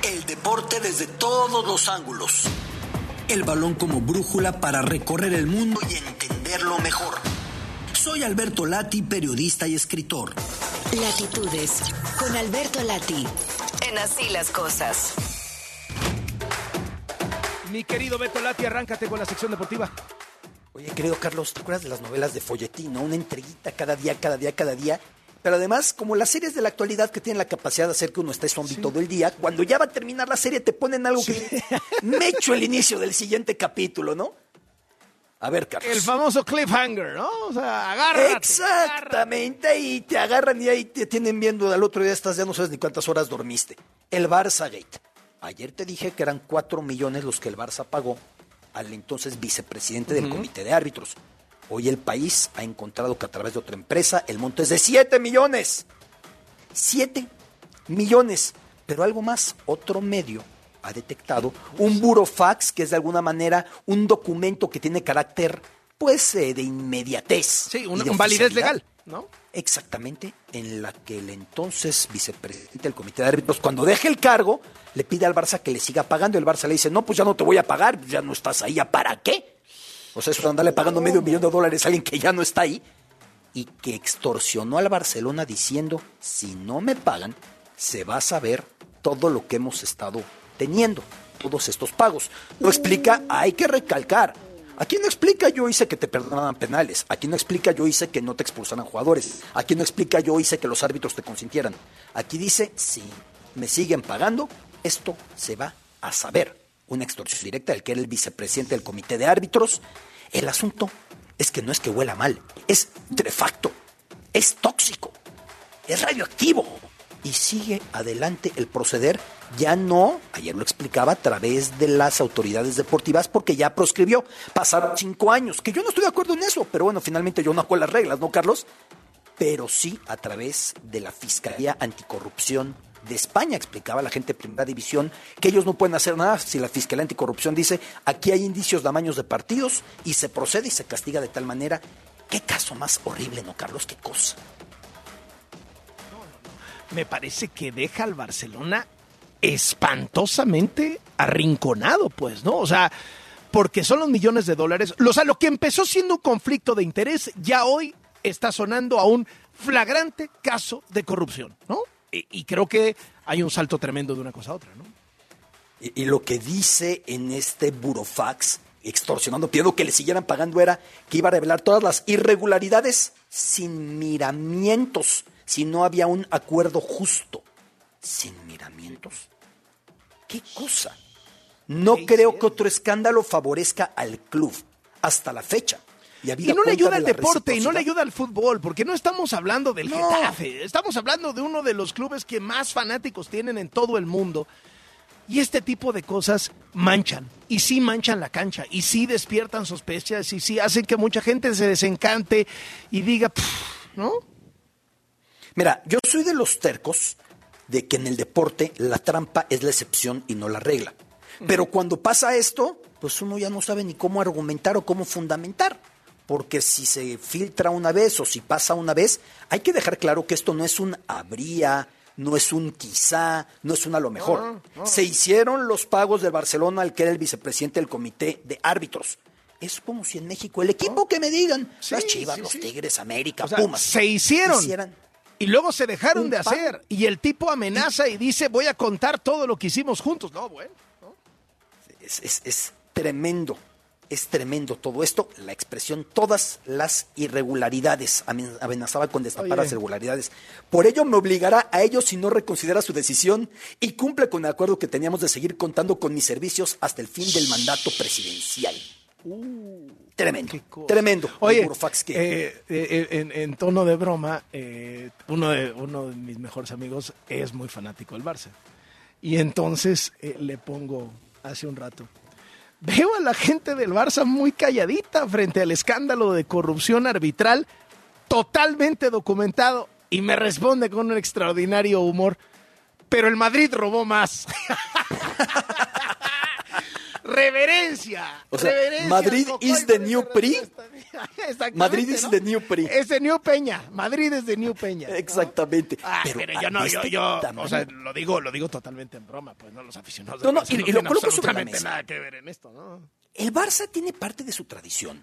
El deporte desde todos los ángulos. El balón como brújula para recorrer el mundo y entenderlo mejor. Soy Alberto Lati, periodista y escritor. Latitudes, con Alberto Lati en Así las Cosas. Mi querido Beto Lati, arráncate con la sección deportiva. Oye, querido Carlos, ¿te acuerdas de las novelas de folletín, no? Una entreguita cada día, cada día, cada día. Pero además, como las series de la actualidad que tienen la capacidad de hacer que uno esté zombie todo el día, cuando ya va a terminar la serie te ponen algo que me echo el inicio del siguiente capítulo, ¿no? A ver, Carlos. El famoso cliffhanger, ¿no? O sea, agárrate. Exactamente, y te agarran y ahí te tienen viendo al otro día estás, ya no sabes ni cuántas horas dormiste. El Barça Gate. Ayer te dije que eran cuatro millones los que el Barça pagó al entonces vicepresidente del comité de árbitros. Hoy el país ha encontrado que a través de otra empresa el monto es de 7 millones. 7 millones. Pero algo más, otro medio ha detectado un burofax, que es de alguna manera un documento que tiene carácter, pues, eh, de inmediatez. Sí, un, validez legal, ¿no? Exactamente, en la que el entonces vicepresidente del comité de árbitros, cuando deje el cargo, le pide al Barça que le siga pagando. Y el Barça le dice, no, pues ya no te voy a pagar, ya no estás ahí, ¿ya para qué? O sea, eso de andarle pagando medio millón de dólares a alguien que ya no está ahí. Y que extorsionó al Barcelona diciendo, si no me pagan, se va a saber todo lo que hemos estado teniendo todos estos pagos. Lo explica, hay que recalcar. Aquí no explica yo hice que te perdonaran penales. Aquí no explica yo hice que no te expulsaran jugadores. Aquí no explica yo hice que los árbitros te consintieran. Aquí dice, si me siguen pagando, esto se va a saber. Una extorsión directa del que era el vicepresidente del comité de árbitros. El asunto es que no es que huela mal, es trefacto, es tóxico, es radioactivo. Y sigue adelante el proceder ya no, ayer lo explicaba, a través de las autoridades deportivas porque ya proscribió. Pasaron cinco años, que yo no estoy de acuerdo en eso, pero bueno, finalmente yo no hago las reglas, ¿no, Carlos? Pero sí a través de la Fiscalía Anticorrupción de España, explicaba la gente de Primera División, que ellos no pueden hacer nada si la Fiscalía Anticorrupción dice, aquí hay indicios de amaños de partidos y se procede y se castiga de tal manera. ¿Qué caso más horrible, no, Carlos? ¿Qué cosa? Me parece que deja al Barcelona espantosamente arrinconado, pues, ¿no? O sea, porque son los millones de dólares. O sea, lo que empezó siendo un conflicto de interés, ya hoy está sonando a un flagrante caso de corrupción, ¿no? Y, creo que hay un salto tremendo de una cosa a otra, ¿no? Y, y lo que dice en este burofax, extorsionando, pidiendo que le siguieran pagando, era que iba a revelar todas las irregularidades sin miramientos, si no había un acuerdo justo. Sin miramientos. ¿Qué cosa? No creo que otro escándalo favorezca al club hasta la fecha. Y, Y no le ayuda al deporte y no le ayuda al fútbol, porque no estamos hablando del Getafe, estamos hablando de uno de los clubes que más fanáticos tienen en todo el mundo. Y este tipo de cosas manchan, y sí manchan la cancha, y sí despiertan sospechas, y sí hacen que mucha gente se desencante y diga, ¿no? Mira, yo soy de los tercos de que en el deporte la trampa es la excepción y no la regla. Pero cuando pasa esto, pues uno ya no sabe ni cómo argumentar o cómo fundamentar. Porque si se filtra una vez o si pasa una vez, hay que dejar claro que esto no es un habría, no es un quizá, no es un a lo mejor. No, no. Se hicieron los pagos del Barcelona al que era el vicepresidente del comité de árbitros. Es como si en México el equipo que me digan, las Chivas, sí, los sí. Tigres, América, O sea, Pumas, se hicieron. hicieran Y luego se dejaron de hacer. Y el tipo amenaza y dice, voy a contar todo lo que hicimos juntos. No, bueno. es, es- es tremendo, es tremendo todo esto, la expresión, todas las irregularidades, amen- amenazaba con destapar Oye. las irregularidades. Por ello me obligará a ello si no reconsidera su decisión y cumple con el acuerdo que teníamos de seguir contando con mis servicios hasta el fin del mandato presidencial. Tremendo, tremendo. Oye, que- eh, eh, en, en tono de broma, eh, uno, de, uno de mis mejores amigos es muy fanático del Barça. Y entonces eh, le pongo hace un rato. Veo a la gente del Barça muy calladita frente al escándalo de corrupción arbitral totalmente documentado y me responde con un extraordinario humor. Pero el Madrid robó más. Reverencia. O sea, reverencia, Madrid is the new PRI. Madrid is ¿no? the new PRI. Es de New Peña. Madrid es de New Peña. ¿no? Exactamente. Ah, Pero yo no, yo, este yo, o sea, lo digo, lo digo totalmente en broma, pues no los aficionados. No, no, y- y lo coloco sobre la mesa. nada que ver en esto, ¿no? El Barça tiene parte de su tradición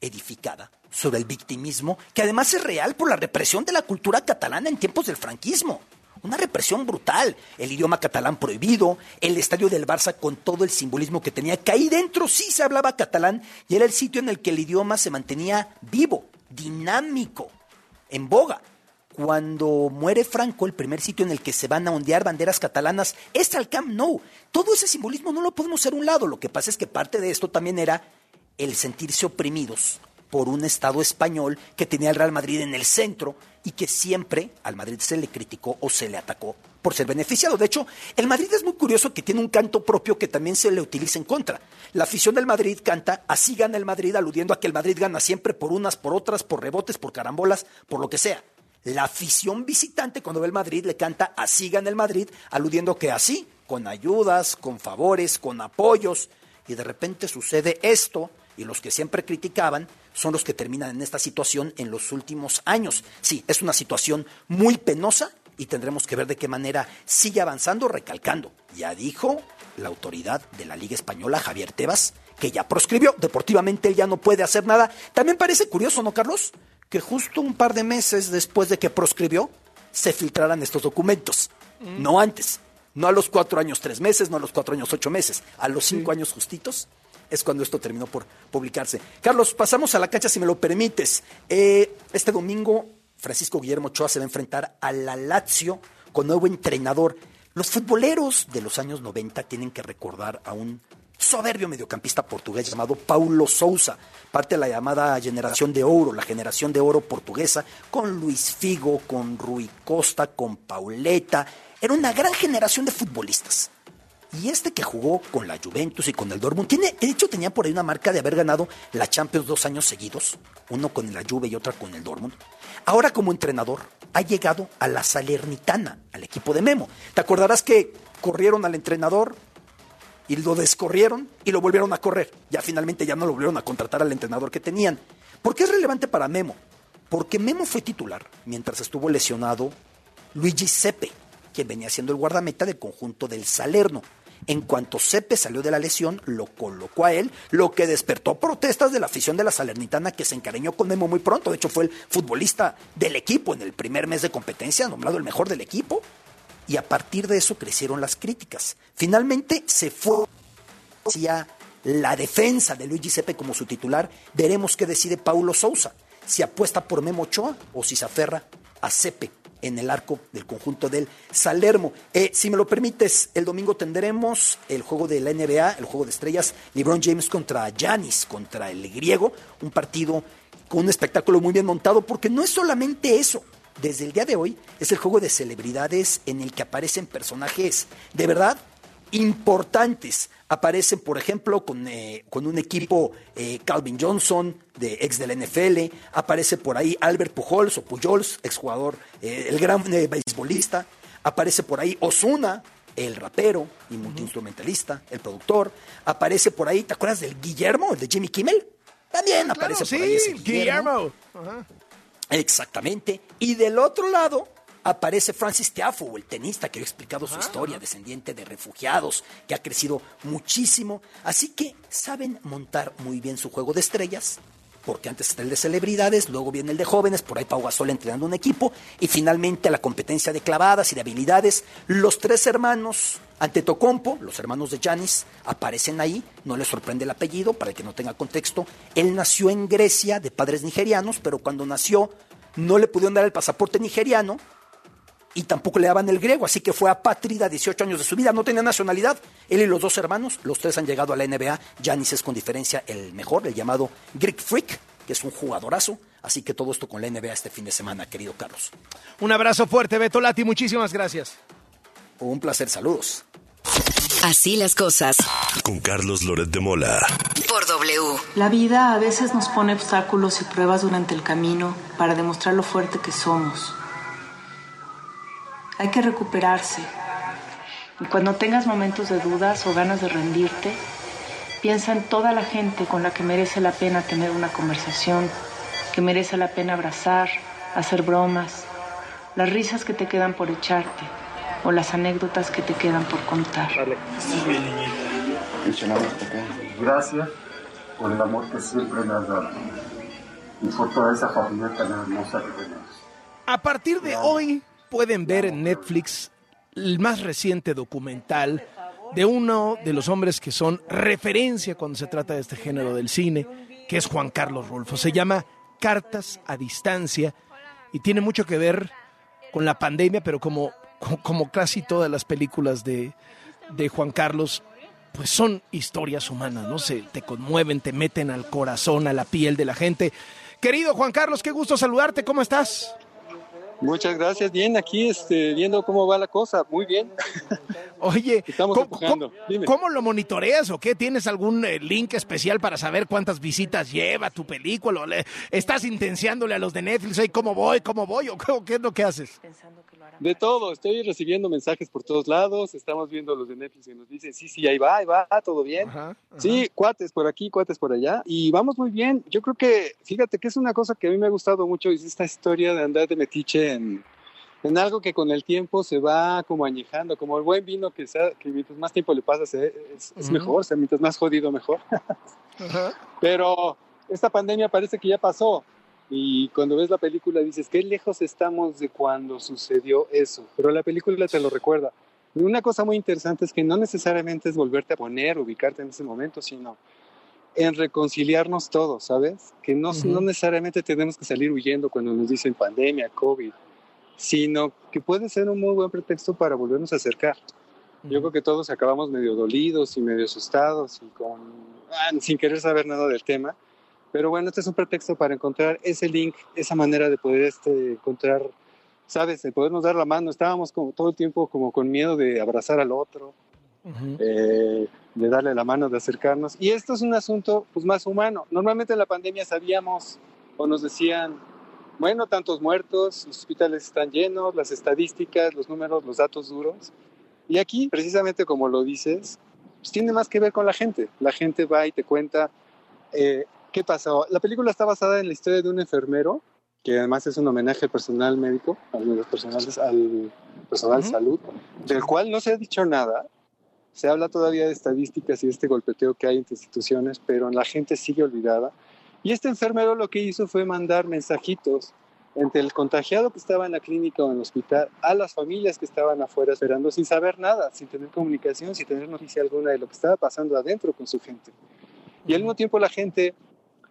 edificada sobre el victimismo, que además es real por la represión de la cultura catalana en tiempos del franquismo. Una represión brutal, el idioma catalán prohibido, el estadio del Barça con todo el simbolismo que tenía, que ahí dentro sí se hablaba catalán y era el sitio en el que el idioma se mantenía vivo, dinámico, en boga. Cuando muere Franco, el primer sitio en el que se van a ondear banderas catalanas es al Camp Nou. Todo ese simbolismo no lo podemos hacer a un lado. Lo que pasa es que parte de esto también era el sentirse oprimidos por un Estado español que tenía al Real Madrid en el centro y que siempre al Madrid se le criticó o se le atacó por ser beneficiado. De hecho, el Madrid es muy curioso que tiene un canto propio que también se le utiliza en contra. La afición del Madrid canta, así gana el Madrid, aludiendo a que el Madrid gana siempre por unas, por otras, por rebotes, por carambolas, por lo que sea. La afición visitante cuando ve el Madrid le canta así gana el Madrid, aludiendo que así, con ayudas, con favores, con apoyos, y de repente sucede esto, y los que siempre criticaban son los que terminan en esta situación en los últimos años. Sí, es una situación muy penosa y tendremos que ver de qué manera sigue avanzando, recalcando. Ya dijo la autoridad de la Liga Española, Javier Tebas, que ya proscribió, deportivamente él ya no puede hacer nada. También parece curioso, ¿no, Carlos? Que justo un par de meses después de que proscribió, se filtraran estos documentos. No antes, no a los cuatro años tres meses, no a los cuatro años ocho meses, a los cinco años justitos es cuando esto terminó por publicarse. Carlos, pasamos a la cancha si me lo permites. Eh, este domingo, Francisco Guillermo Ochoa se va a enfrentar a la Lazio con nuevo entrenador. Los futboleros de los años 90 tienen que recordar a un soberbio mediocampista portugués llamado Paulo Sousa, parte de la llamada generación de oro, la generación de oro portuguesa, con Luis Figo, con Rui Costa, con Pauleta. Era una gran generación de futbolistas. Y este que jugó con la Juventus y con el Dortmund, tiene, de hecho tenía por ahí una marca de haber ganado la Champions dos años seguidos, uno con la Juve y otra con el Dortmund. Ahora como entrenador ha llegado a la Salernitana, al equipo de Memo. ¿Te acordarás que corrieron al entrenador y lo descorrieron y lo volvieron a correr? Ya finalmente ya no lo volvieron a contratar al entrenador que tenían. ¿Por qué es relevante para Memo? Porque Memo fue titular mientras estuvo lesionado Luigi Sepe, quien venía siendo el guardameta del conjunto del Salerno. En cuanto Sepe salió de la lesión, lo colocó a él, lo que despertó protestas de la afición de la Salernitana que se encariñó con Memo muy pronto. De hecho, fue el futbolista del equipo en el primer mes de competencia, nombrado el mejor del equipo. Y a partir de eso crecieron las críticas. Finalmente se fue hacia la defensa de Luigi Sepe como su titular. Veremos qué decide Paulo Sousa, si apuesta por Memo Ochoa o si se aferra a Sepe en el arco del conjunto del Salermo. Eh, si me lo permites, el domingo tendremos el juego de la NBA, el juego de estrellas, LeBron James contra Giannis, contra el griego, un partido con un espectáculo muy bien montado, porque no es solamente eso. Desde el día de hoy es el juego de celebridades en el que aparecen personajes de verdad importantes. Aparecen, por ejemplo, con, eh, con un equipo eh, Calvin Johnson, de ex del NFL. Aparece por ahí Albert Pujols o Pujols, exjugador, eh, el gran beisbolista. Aparece por ahí Osuna, el rapero y multiinstrumentalista, el productor. Aparece por ahí, ¿te acuerdas del Guillermo, el de Jimmy Kimmel? También aparece por ahí ese Guillermo. Exactamente. Y del otro lado aparece Francis Tiafoe, el tenista que ha explicado su historia, descendiente de refugiados, que ha crecido muchísimo. Así que saben montar muy bien su juego de estrellas, porque antes está el de celebridades, luego viene el de jóvenes, por ahí Pau Gasol entrenando un equipo, y finalmente la competencia de clavadas y de habilidades. Los tres hermanos ante Tocompo, los hermanos de Janis, aparecen ahí, no les sorprende el apellido, para el que no tenga contexto. Él nació en Grecia de padres nigerianos, pero cuando nació no le pudieron dar el pasaporte nigeriano, y tampoco le daban el griego, así que fue apátrida 18 años de su vida, no tenía nacionalidad. Él y los dos hermanos, los tres han llegado a la NBA. Janis es con diferencia el mejor, el llamado Greek Freak, que es un jugadorazo. Así que todo esto con la NBA este fin de semana, querido Carlos. Un abrazo fuerte, Beto Lati, muchísimas gracias. Un placer, saludos. Así las cosas. Con Carlos Loret de Mola. Por W. La vida a veces nos pone obstáculos y pruebas durante el camino para demostrar lo fuerte que somos. Hay que recuperarse. Y cuando tengas momentos de dudas o ganas de rendirte, piensa en toda la gente con la que merece la pena tener una conversación, que merece la pena abrazar, hacer bromas, las risas que te quedan por echarte o las anécdotas que te quedan por contar. Gracias por el amor que siempre me has dado y por toda esa familia tan hermosa que tenemos. A partir de hoy pueden ver en Netflix el más reciente documental de uno de los hombres que son referencia cuando se trata de este género del cine, que es Juan Carlos Rolfo. Se llama Cartas a Distancia y tiene mucho que ver con la pandemia, pero como, como casi todas las películas de, de Juan Carlos, pues son historias humanas, ¿no? Se te conmueven, te meten al corazón, a la piel de la gente. Querido Juan Carlos, qué gusto saludarte, ¿cómo estás? Muchas gracias. Bien, aquí este, viendo cómo va la cosa. Muy bien. Oye, Estamos ¿cómo, empujando. Cómo lo monitoreas o qué? ¿Tienes algún eh, link especial para saber cuántas visitas lleva tu película? ¿O le- ¿Estás intenciándole a los de Netflix? "Ey, ¿Cómo voy? ¿Cómo voy? ¿O qué, o qué es lo que haces? De todo, estoy recibiendo mensajes por todos lados, estamos viendo los de Netflix que nos dicen, sí, sí, ahí va, ahí va, todo bien. Sí, cuates por aquí, cuates por allá, y vamos muy bien. Yo creo que, fíjate que es una cosa que a mí me ha gustado mucho, es esta historia de andar de metiche en, en algo que con el tiempo se va como añejando, como el buen vino que, sea, que mientras más tiempo le pasas eh, es, es mejor, o sea, mientras más jodido mejor. Pero esta pandemia parece que ya pasó. Y cuando ves la película dices, qué lejos estamos de cuando sucedió eso. Pero la película te lo recuerda. Y una cosa muy interesante es que no necesariamente es volverte a poner, ubicarte en ese momento, sino en reconciliarnos todos, ¿sabes? Que no, Ujú. no necesariamente tenemos que salir huyendo cuando nos dicen pandemia, COVID, sino que puede ser un muy buen pretexto para volvernos a acercar. Yo creo que todos acabamos medio dolidos y medio asustados y con, ah, sin querer saber nada del tema. Pero bueno, este es un pretexto para encontrar ese link, esa manera de poder este, encontrar, ¿sabes? De podernos dar la mano. Estábamos como todo el tiempo como con miedo de abrazar al otro, eh, de darle la mano, de acercarnos. Y esto es un asunto pues, más humano. Normalmente en la pandemia sabíamos o nos decían, bueno, tantos muertos, los hospitales están llenos, las estadísticas, los números, los datos duros. Y aquí, precisamente como lo dices, pues tiene más que ver con la gente. La gente va y te cuenta eh, qué pasó. La película está basada en la historia de un enfermero, que además es un homenaje al personal médico, a los personales, al personal de salud, del cual no se ha dicho nada. Se habla todavía de estadísticas y de este golpeteo que hay entre instituciones, pero la gente sigue olvidada. Y este enfermero lo que hizo fue mandar mensajitos entre el contagiado que estaba en la clínica o en el hospital, a las familias que estaban afuera esperando sin saber nada, sin tener comunicación, sin tener noticia alguna de lo que estaba pasando adentro con su gente. Y al mismo tiempo la gente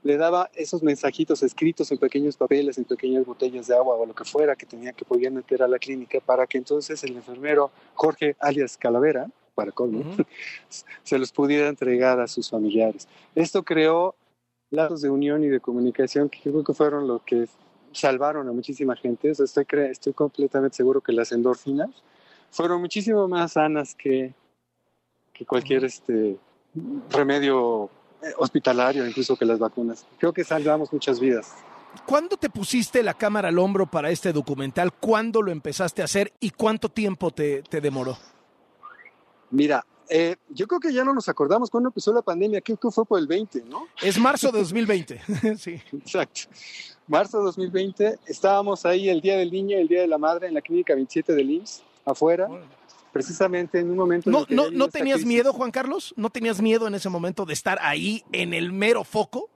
le daba esos mensajitos escritos en pequeños papeles, en pequeñas botellas de agua o lo que fuera que tenía que podían meter a la clínica para que entonces el enfermero Jorge alias Calavera, para colmo, se los pudiera entregar a sus familiares. Esto creó lazos de unión y de comunicación que creo que fueron lo que salvaron a muchísima gente. estoy, estoy completamente seguro que las endorfinas fueron muchísimo más sanas que, que cualquier este, remedio hospitalario, incluso que las vacunas. Creo que salvamos muchas vidas. ¿Cuándo te pusiste la cámara al hombro para este documental? ¿Cuándo lo empezaste a hacer y cuánto tiempo te, te demoró? Mira, eh, yo creo que ya no nos acordamos cuándo empezó la pandemia, creo que fue por el 20, ¿no? Es marzo de 2020, sí. Exacto. Marzo de 2020, estábamos ahí el Día del Niño, el Día de la Madre en la clínica 27 del IMSS, afuera, precisamente en un momento... ¿No, no, ¿no tenías miedo, Juan Carlos? ¿No tenías miedo en ese momento de estar ahí en el mero foco?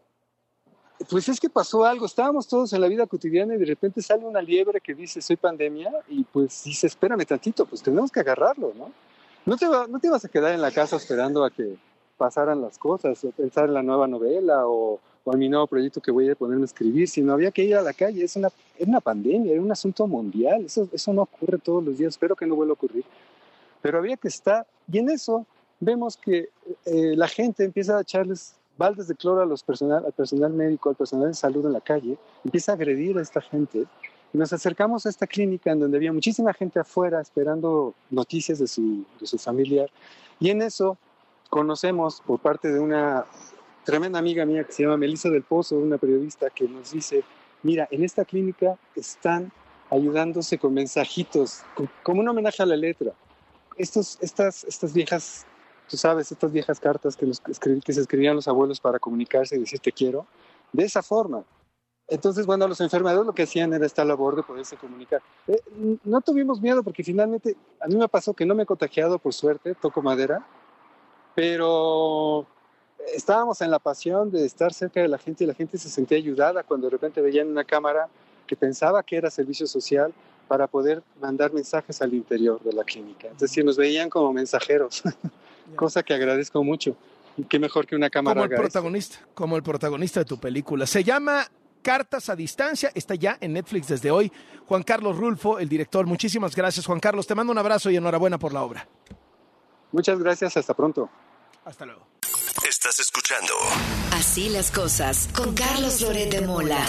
Pues es que pasó algo, estábamos todos en la vida cotidiana y de repente sale una liebre que dice soy pandemia y pues dice espérame tantito, pues tenemos que agarrarlo, ¿no? No te, no te ibas a quedar en la casa esperando a que pasaran las cosas, o pensar en la nueva novela o, en mi nuevo proyecto que voy a ponerme a escribir, sino había que ir a la calle. Es una, es una pandemia, es un asunto mundial. Eso, eso no ocurre todos los días. Espero que no vuelva a ocurrir. Pero había que estar. Y en eso vemos que eh, la gente empieza a echarles baldes de cloro a los personal, al personal médico, al personal de salud en la calle, empieza a agredir a esta gente y nos acercamos a esta clínica en donde había muchísima gente afuera esperando noticias de su, de su familiar. Y en eso conocemos por parte de una tremenda amiga mía que se llama Melissa del Pozo, una periodista que nos dice, mira, en esta clínica están ayudándose con mensajitos, como un homenaje a la letra. Estos, estas, estas viejas, tú sabes, estas viejas cartas que, que se escribían los abuelos para comunicarse y decir te quiero, de esa forma. Entonces, bueno, los enfermeros lo que hacían era esta labor de poderse comunicar. Eh, no tuvimos miedo porque finalmente a mí me pasó que no me he contagiado por suerte, toco madera, pero estábamos en la pasión de estar cerca de la gente y la gente se sentía ayudada cuando de repente veían una cámara que pensaba que era servicio social para poder mandar mensajes al interior de la clínica. Es decir, nos veían como mensajeros, cosa que agradezco mucho. Y qué mejor que una cámara. Como el protagonista, como el protagonista de tu película. Se llama Cartas a Distancia. Está ya en Netflix desde hoy. Juan Carlos Rulfo, el director. Muchísimas gracias, Juan Carlos. Te mando un abrazo y enhorabuena por la obra. Muchas gracias. Hasta pronto. Hasta luego. Estás escuchando. Así las cosas con Carlos Loret de Mola.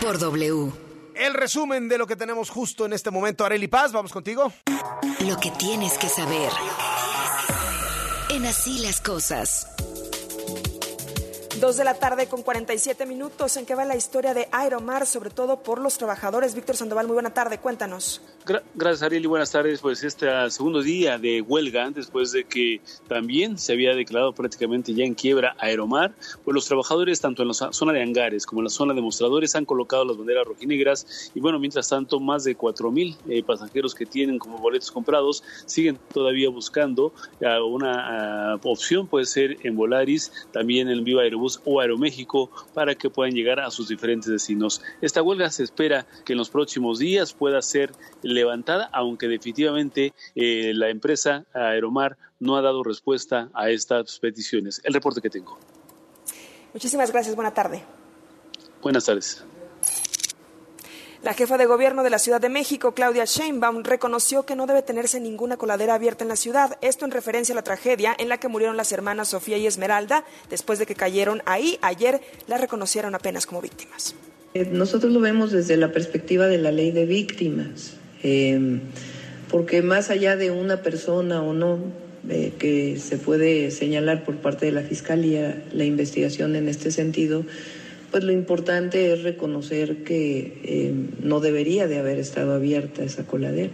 Por W. El resumen de lo que tenemos justo en este momento. Areli Paz, vamos contigo. Lo que tienes que saber. En Así las cosas. Dos de la tarde con 47 minutos en que va la historia de Aeromar, sobre todo por los trabajadores. Víctor Sandoval, muy buena tarde, cuéntanos. Gracias, Ariel, y buenas tardes. Pues este segundo día de huelga, después de que también se había declarado prácticamente ya en quiebra Aeromar, pues los trabajadores, tanto en la zona de hangares como en la zona de mostradores, han colocado las banderas rojinegras. Y bueno, mientras tanto, más de 4 mil eh, pasajeros que tienen como boletos comprados siguen todavía buscando eh, una ah, opción, puede ser en Volaris, también en Viva Aerobús o Aeroméxico para que puedan llegar a sus diferentes destinos. Esta huelga se espera que en los próximos días pueda ser levantada, aunque definitivamente eh, la empresa Aeromar no ha dado respuesta a estas peticiones. El reporte que tengo. Muchísimas gracias. Buena tarde. Buenas tardes. La jefa de gobierno de la Ciudad de México, Claudia Sheinbaum, reconoció que no debe tenerse ninguna coladera abierta en la ciudad, esto en referencia a la tragedia en la que murieron las hermanas Sofía y Esmeralda después de que cayeron ahí. Ayer las reconocieron apenas como víctimas. Eh, nosotros lo vemos desde la perspectiva de la ley de víctimas, eh, porque más allá de una persona o no eh, que se puede señalar por parte de la Fiscalía, la investigación en este sentido, pues lo importante es reconocer que eh, no debería de haber estado abierta esa coladera.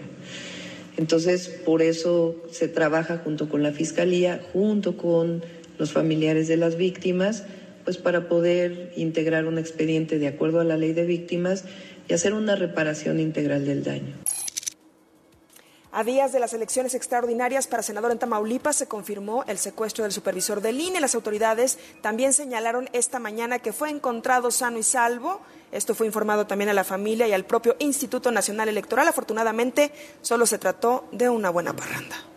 Entonces, por eso se trabaja junto con la Fiscalía, junto con los familiares de las víctimas, pues para poder integrar un expediente de acuerdo a la ley de víctimas y hacer una reparación integral del daño. A días de las elecciones extraordinarias para senador en Tamaulipas se confirmó el secuestro del supervisor del INE. Las autoridades también señalaron esta mañana que fue encontrado sano y salvo. Esto fue informado también a la familia y al propio Instituto Nacional Electoral. Afortunadamente, solo se trató de una buena parranda.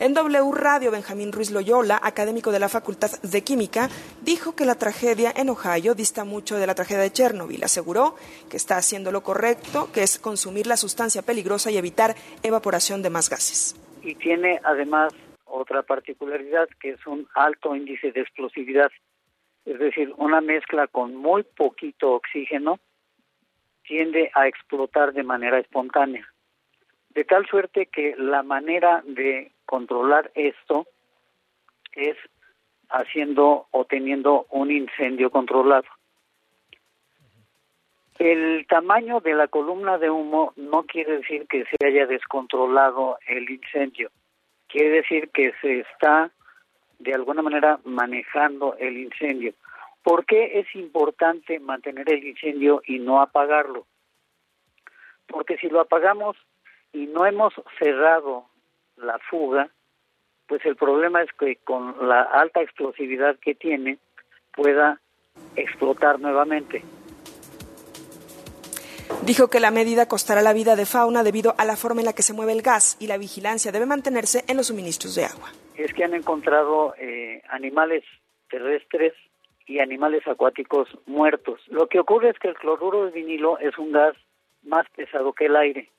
En W Radio, Benjamín Ruiz Loyola, académico de la Facultad de Química, dijo que la tragedia en Ohio dista mucho de la tragedia de Chernobyl. Aseguró que está haciendo lo correcto, que es consumir la sustancia peligrosa y evitar evaporación de más gases. Y tiene además otra particularidad, que es un alto índice de explosividad. Es decir, una mezcla con muy poquito oxígeno tiende a explotar de manera espontánea. De tal suerte que la manera de controlar esto es haciendo o teniendo un incendio controlado. El tamaño de la columna de humo no quiere decir que se haya descontrolado el incendio, quiere decir que se está de alguna manera manejando el incendio. ¿Por qué es importante mantener el incendio y no apagarlo? Porque si lo apagamos y no hemos cerrado la fuga, pues el problema es que con la alta explosividad que tiene pueda explotar nuevamente. Dijo que la medida costará la vida de fauna debido a la forma en la que se mueve el gas y la vigilancia debe mantenerse en los suministros de agua. Es que han encontrado eh, animales terrestres y animales acuáticos muertos. Lo que ocurre es que el cloruro de vinilo es un gas más pesado que el aire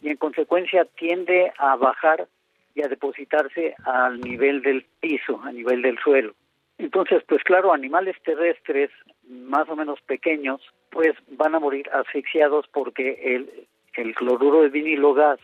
y en consecuencia tiende a bajar y a depositarse al nivel del piso, a nivel del suelo. Entonces, pues claro, animales terrestres más o menos pequeños, pues van a morir asfixiados porque el, el cloruro de vinilo gas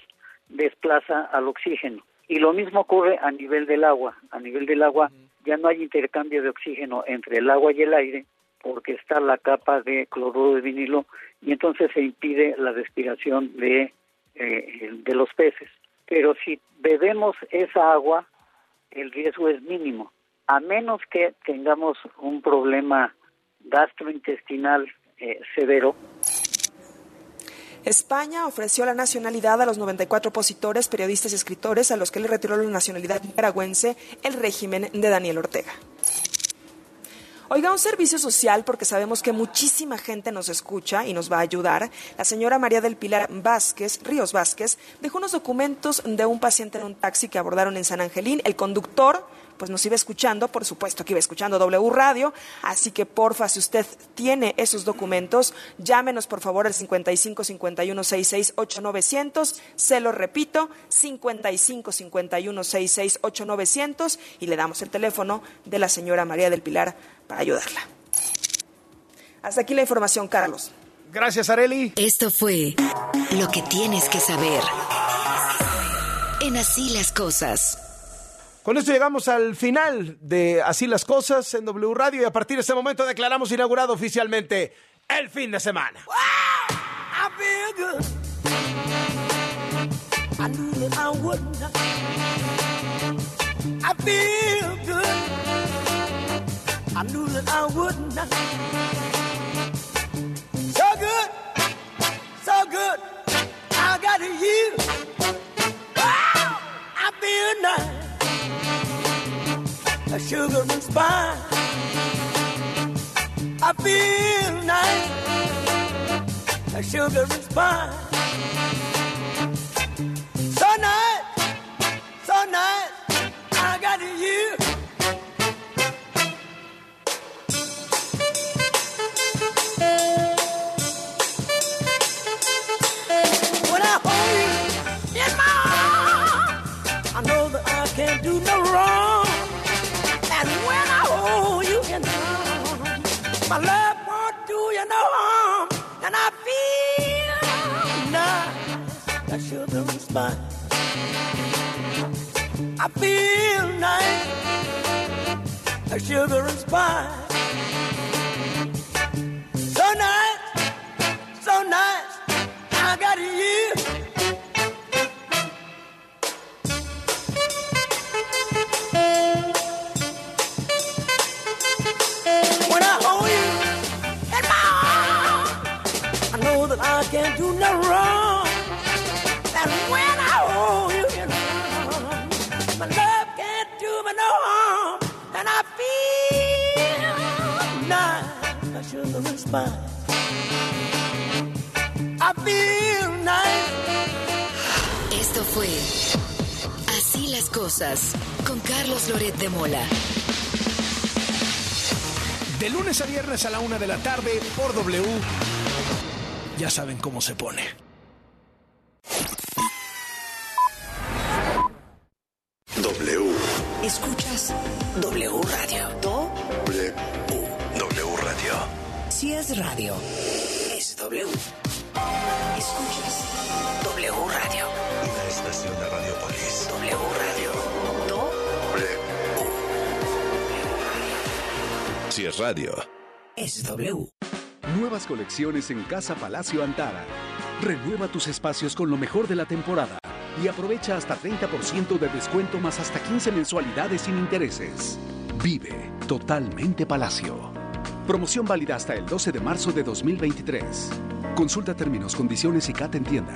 desplaza al oxígeno. Y lo mismo ocurre a nivel del agua. A nivel del agua ya no hay intercambio de oxígeno entre el agua y el aire porque está la capa de cloruro de vinilo y entonces se impide la respiración de, eh, de los peces pero si bebemos esa agua, el riesgo es mínimo, a menos que tengamos un problema gastrointestinal eh, severo. España ofreció la nacionalidad a los 94 opositores, periodistas y escritores a los que le retiró la nacionalidad nicaragüense el régimen de Daniel Ortega. Oiga, un servicio social, porque sabemos que muchísima gente nos escucha y nos va a ayudar. La señora María del Pilar Vázquez, Ríos Vázquez, dejó unos documentos de un paciente en un taxi que abordaron en San Angelín. El conductor pues nos iba escuchando, por supuesto que iba escuchando W Radio, así que porfa, si usted tiene esos documentos, llámenos por favor al 55 51 66 8900, se lo repito, 55 51 66 8900 y le damos el teléfono de la señora María del Pilar para ayudarla. Hasta aquí la información, Carlos. Gracias, Areli. Esto fue lo que tienes que saber. En así las cosas. Con esto llegamos al final de Así las cosas en W Radio y a partir de este momento declaramos inaugurado oficialmente el fin de semana. I knew that I would not. So good, so good. I got you. Wow, I feel nice. A sugar and spice. I feel nice. A sugar and spice. My love won't do you no harm. And I feel nice, that sugar and spice. I feel nice, that sugar and spice. Spine. I feel nice. Esto fue Así las cosas con Carlos Loret de Mola. De lunes a viernes a la una de la tarde por W. Ya saben cómo se pone. Es radio, es W. Escuchas W Radio. Una estación de Radiopolis. W Radio. Do W. Si es radio. es W. Nuevas colecciones en Casa Palacio Antara. Renueva tus espacios con lo mejor de la temporada y aprovecha hasta 30% de descuento más hasta 15 mensualidades sin intereses. Vive totalmente Palacio. Promoción válida hasta el 12 de marzo de 2023. Consulta términos, condiciones y CAT en tienda.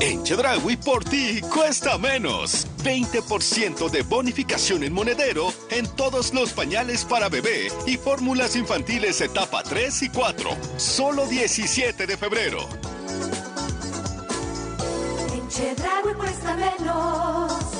En Chedraui por ti cuesta menos. 20% de bonificación en monedero en todos los pañales para bebé y fórmulas infantiles etapa 3 y 4. Solo 17 de febrero. En Chedraui cuesta menos.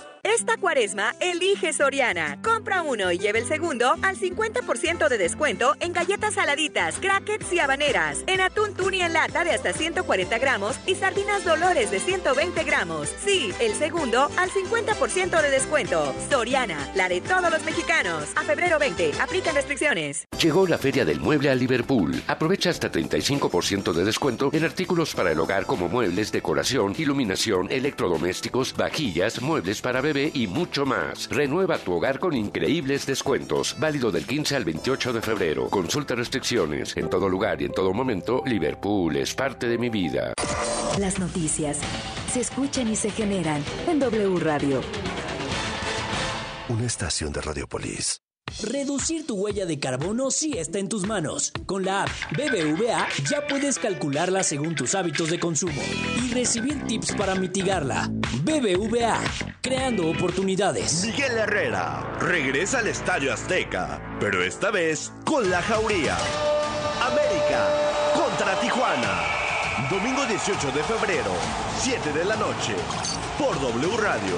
Esta cuaresma, elige Soriana. Compra uno y lleve el segundo al 50% de descuento en galletas saladitas, crackets y habaneras, en atún tuni en lata de hasta 140 gramos y sardinas dolores de 120 gramos. Sí, el segundo al 50% de descuento. Soriana, la de todos los mexicanos. A febrero 20, aplican restricciones. Llegó la Feria del Mueble a Liverpool. Aprovecha hasta 35% de descuento en artículos para el hogar como muebles, decoración, iluminación, electrodomésticos, vajillas, muebles para y mucho más. Renueva tu hogar con increíbles descuentos. Válido del 15 al 28 de febrero. Consulta restricciones. En todo lugar y en todo momento, Liverpool es parte de mi vida. Las noticias se escuchan y se generan en W Radio. Una estación de Radiopolis. Reducir tu huella de carbono sí está en tus manos. Con la app BBVA ya puedes calcularla según tus hábitos de consumo y recibir tips para mitigarla. BBVA, creando oportunidades. Miguel Herrera regresa al Estadio Azteca, pero esta vez con la Jauría. América contra Tijuana. Domingo 18 de febrero, 7 de la noche, por W Radio,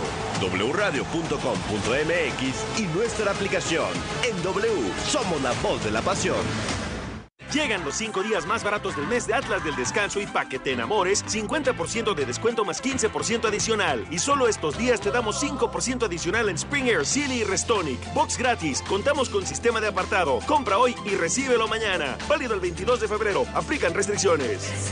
wradio.com.mx y nuestra aplicación. En W somos la voz de la pasión. Llegan los 5 días más baratos del mes de Atlas del Descanso y pa' que te enamores, 50% de descuento más 15% adicional. Y solo estos días te damos 5% adicional en Spring Air, Silly y Restonic. Box gratis, contamos con sistema de apartado. Compra hoy y recíbelo mañana. Válido el 22 de febrero. Aplican restricciones.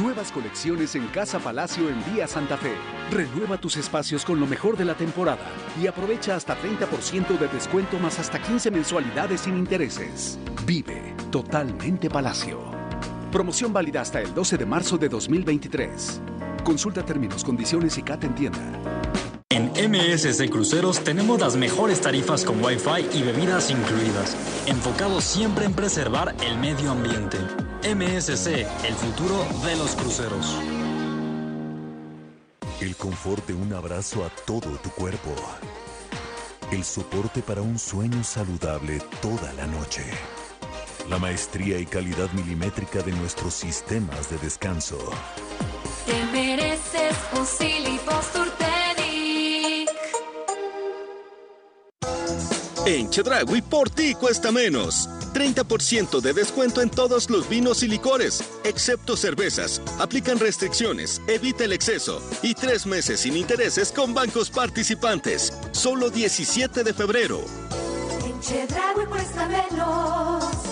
Nuevas colecciones en Casa Palacio en Vía Santa Fe. Renueva tus espacios con lo mejor de la temporada y aprovecha hasta 30% de descuento más hasta 15 mensualidades sin intereses. Vive totalmente Palacio. Promoción válida hasta el 12 de marzo de 2023. Consulta términos, condiciones y CAT en tienda. En MSC Cruceros tenemos las mejores tarifas con Wi-Fi y bebidas incluidas, enfocados siempre en preservar el medio ambiente. MSC, el futuro de los cruceros. El confort de un abrazo a todo tu cuerpo. El soporte para un sueño saludable toda la noche. La maestría y calidad milimétrica de nuestros sistemas de descanso. Te mereces un. En Chedragui por ti cuesta menos. 30% de descuento en todos los vinos y licores, excepto cervezas. Aplican restricciones, evita el exceso y tres meses sin intereses con bancos participantes. Solo 17 de febrero. Cuesta.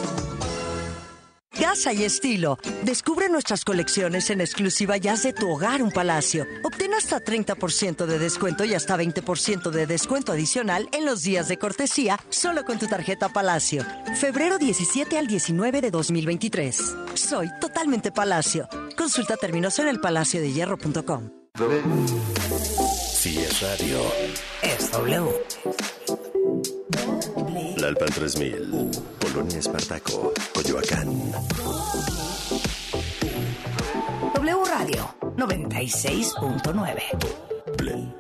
Casa y estilo. Descubre nuestras colecciones en exclusiva y haz de tu hogar un palacio. Obtén hasta 30% de descuento y hasta 20% de descuento adicional en los días de cortesía solo con tu tarjeta Palacio. Febrero 17 al 19 de 2023. Soy totalmente Palacio. Consulta términos en elpalaciodehierro.com. Si es radio. Es W. La Alpan 3000. Polonia Espartaco. Coyoacán. W Radio 96.9. Play.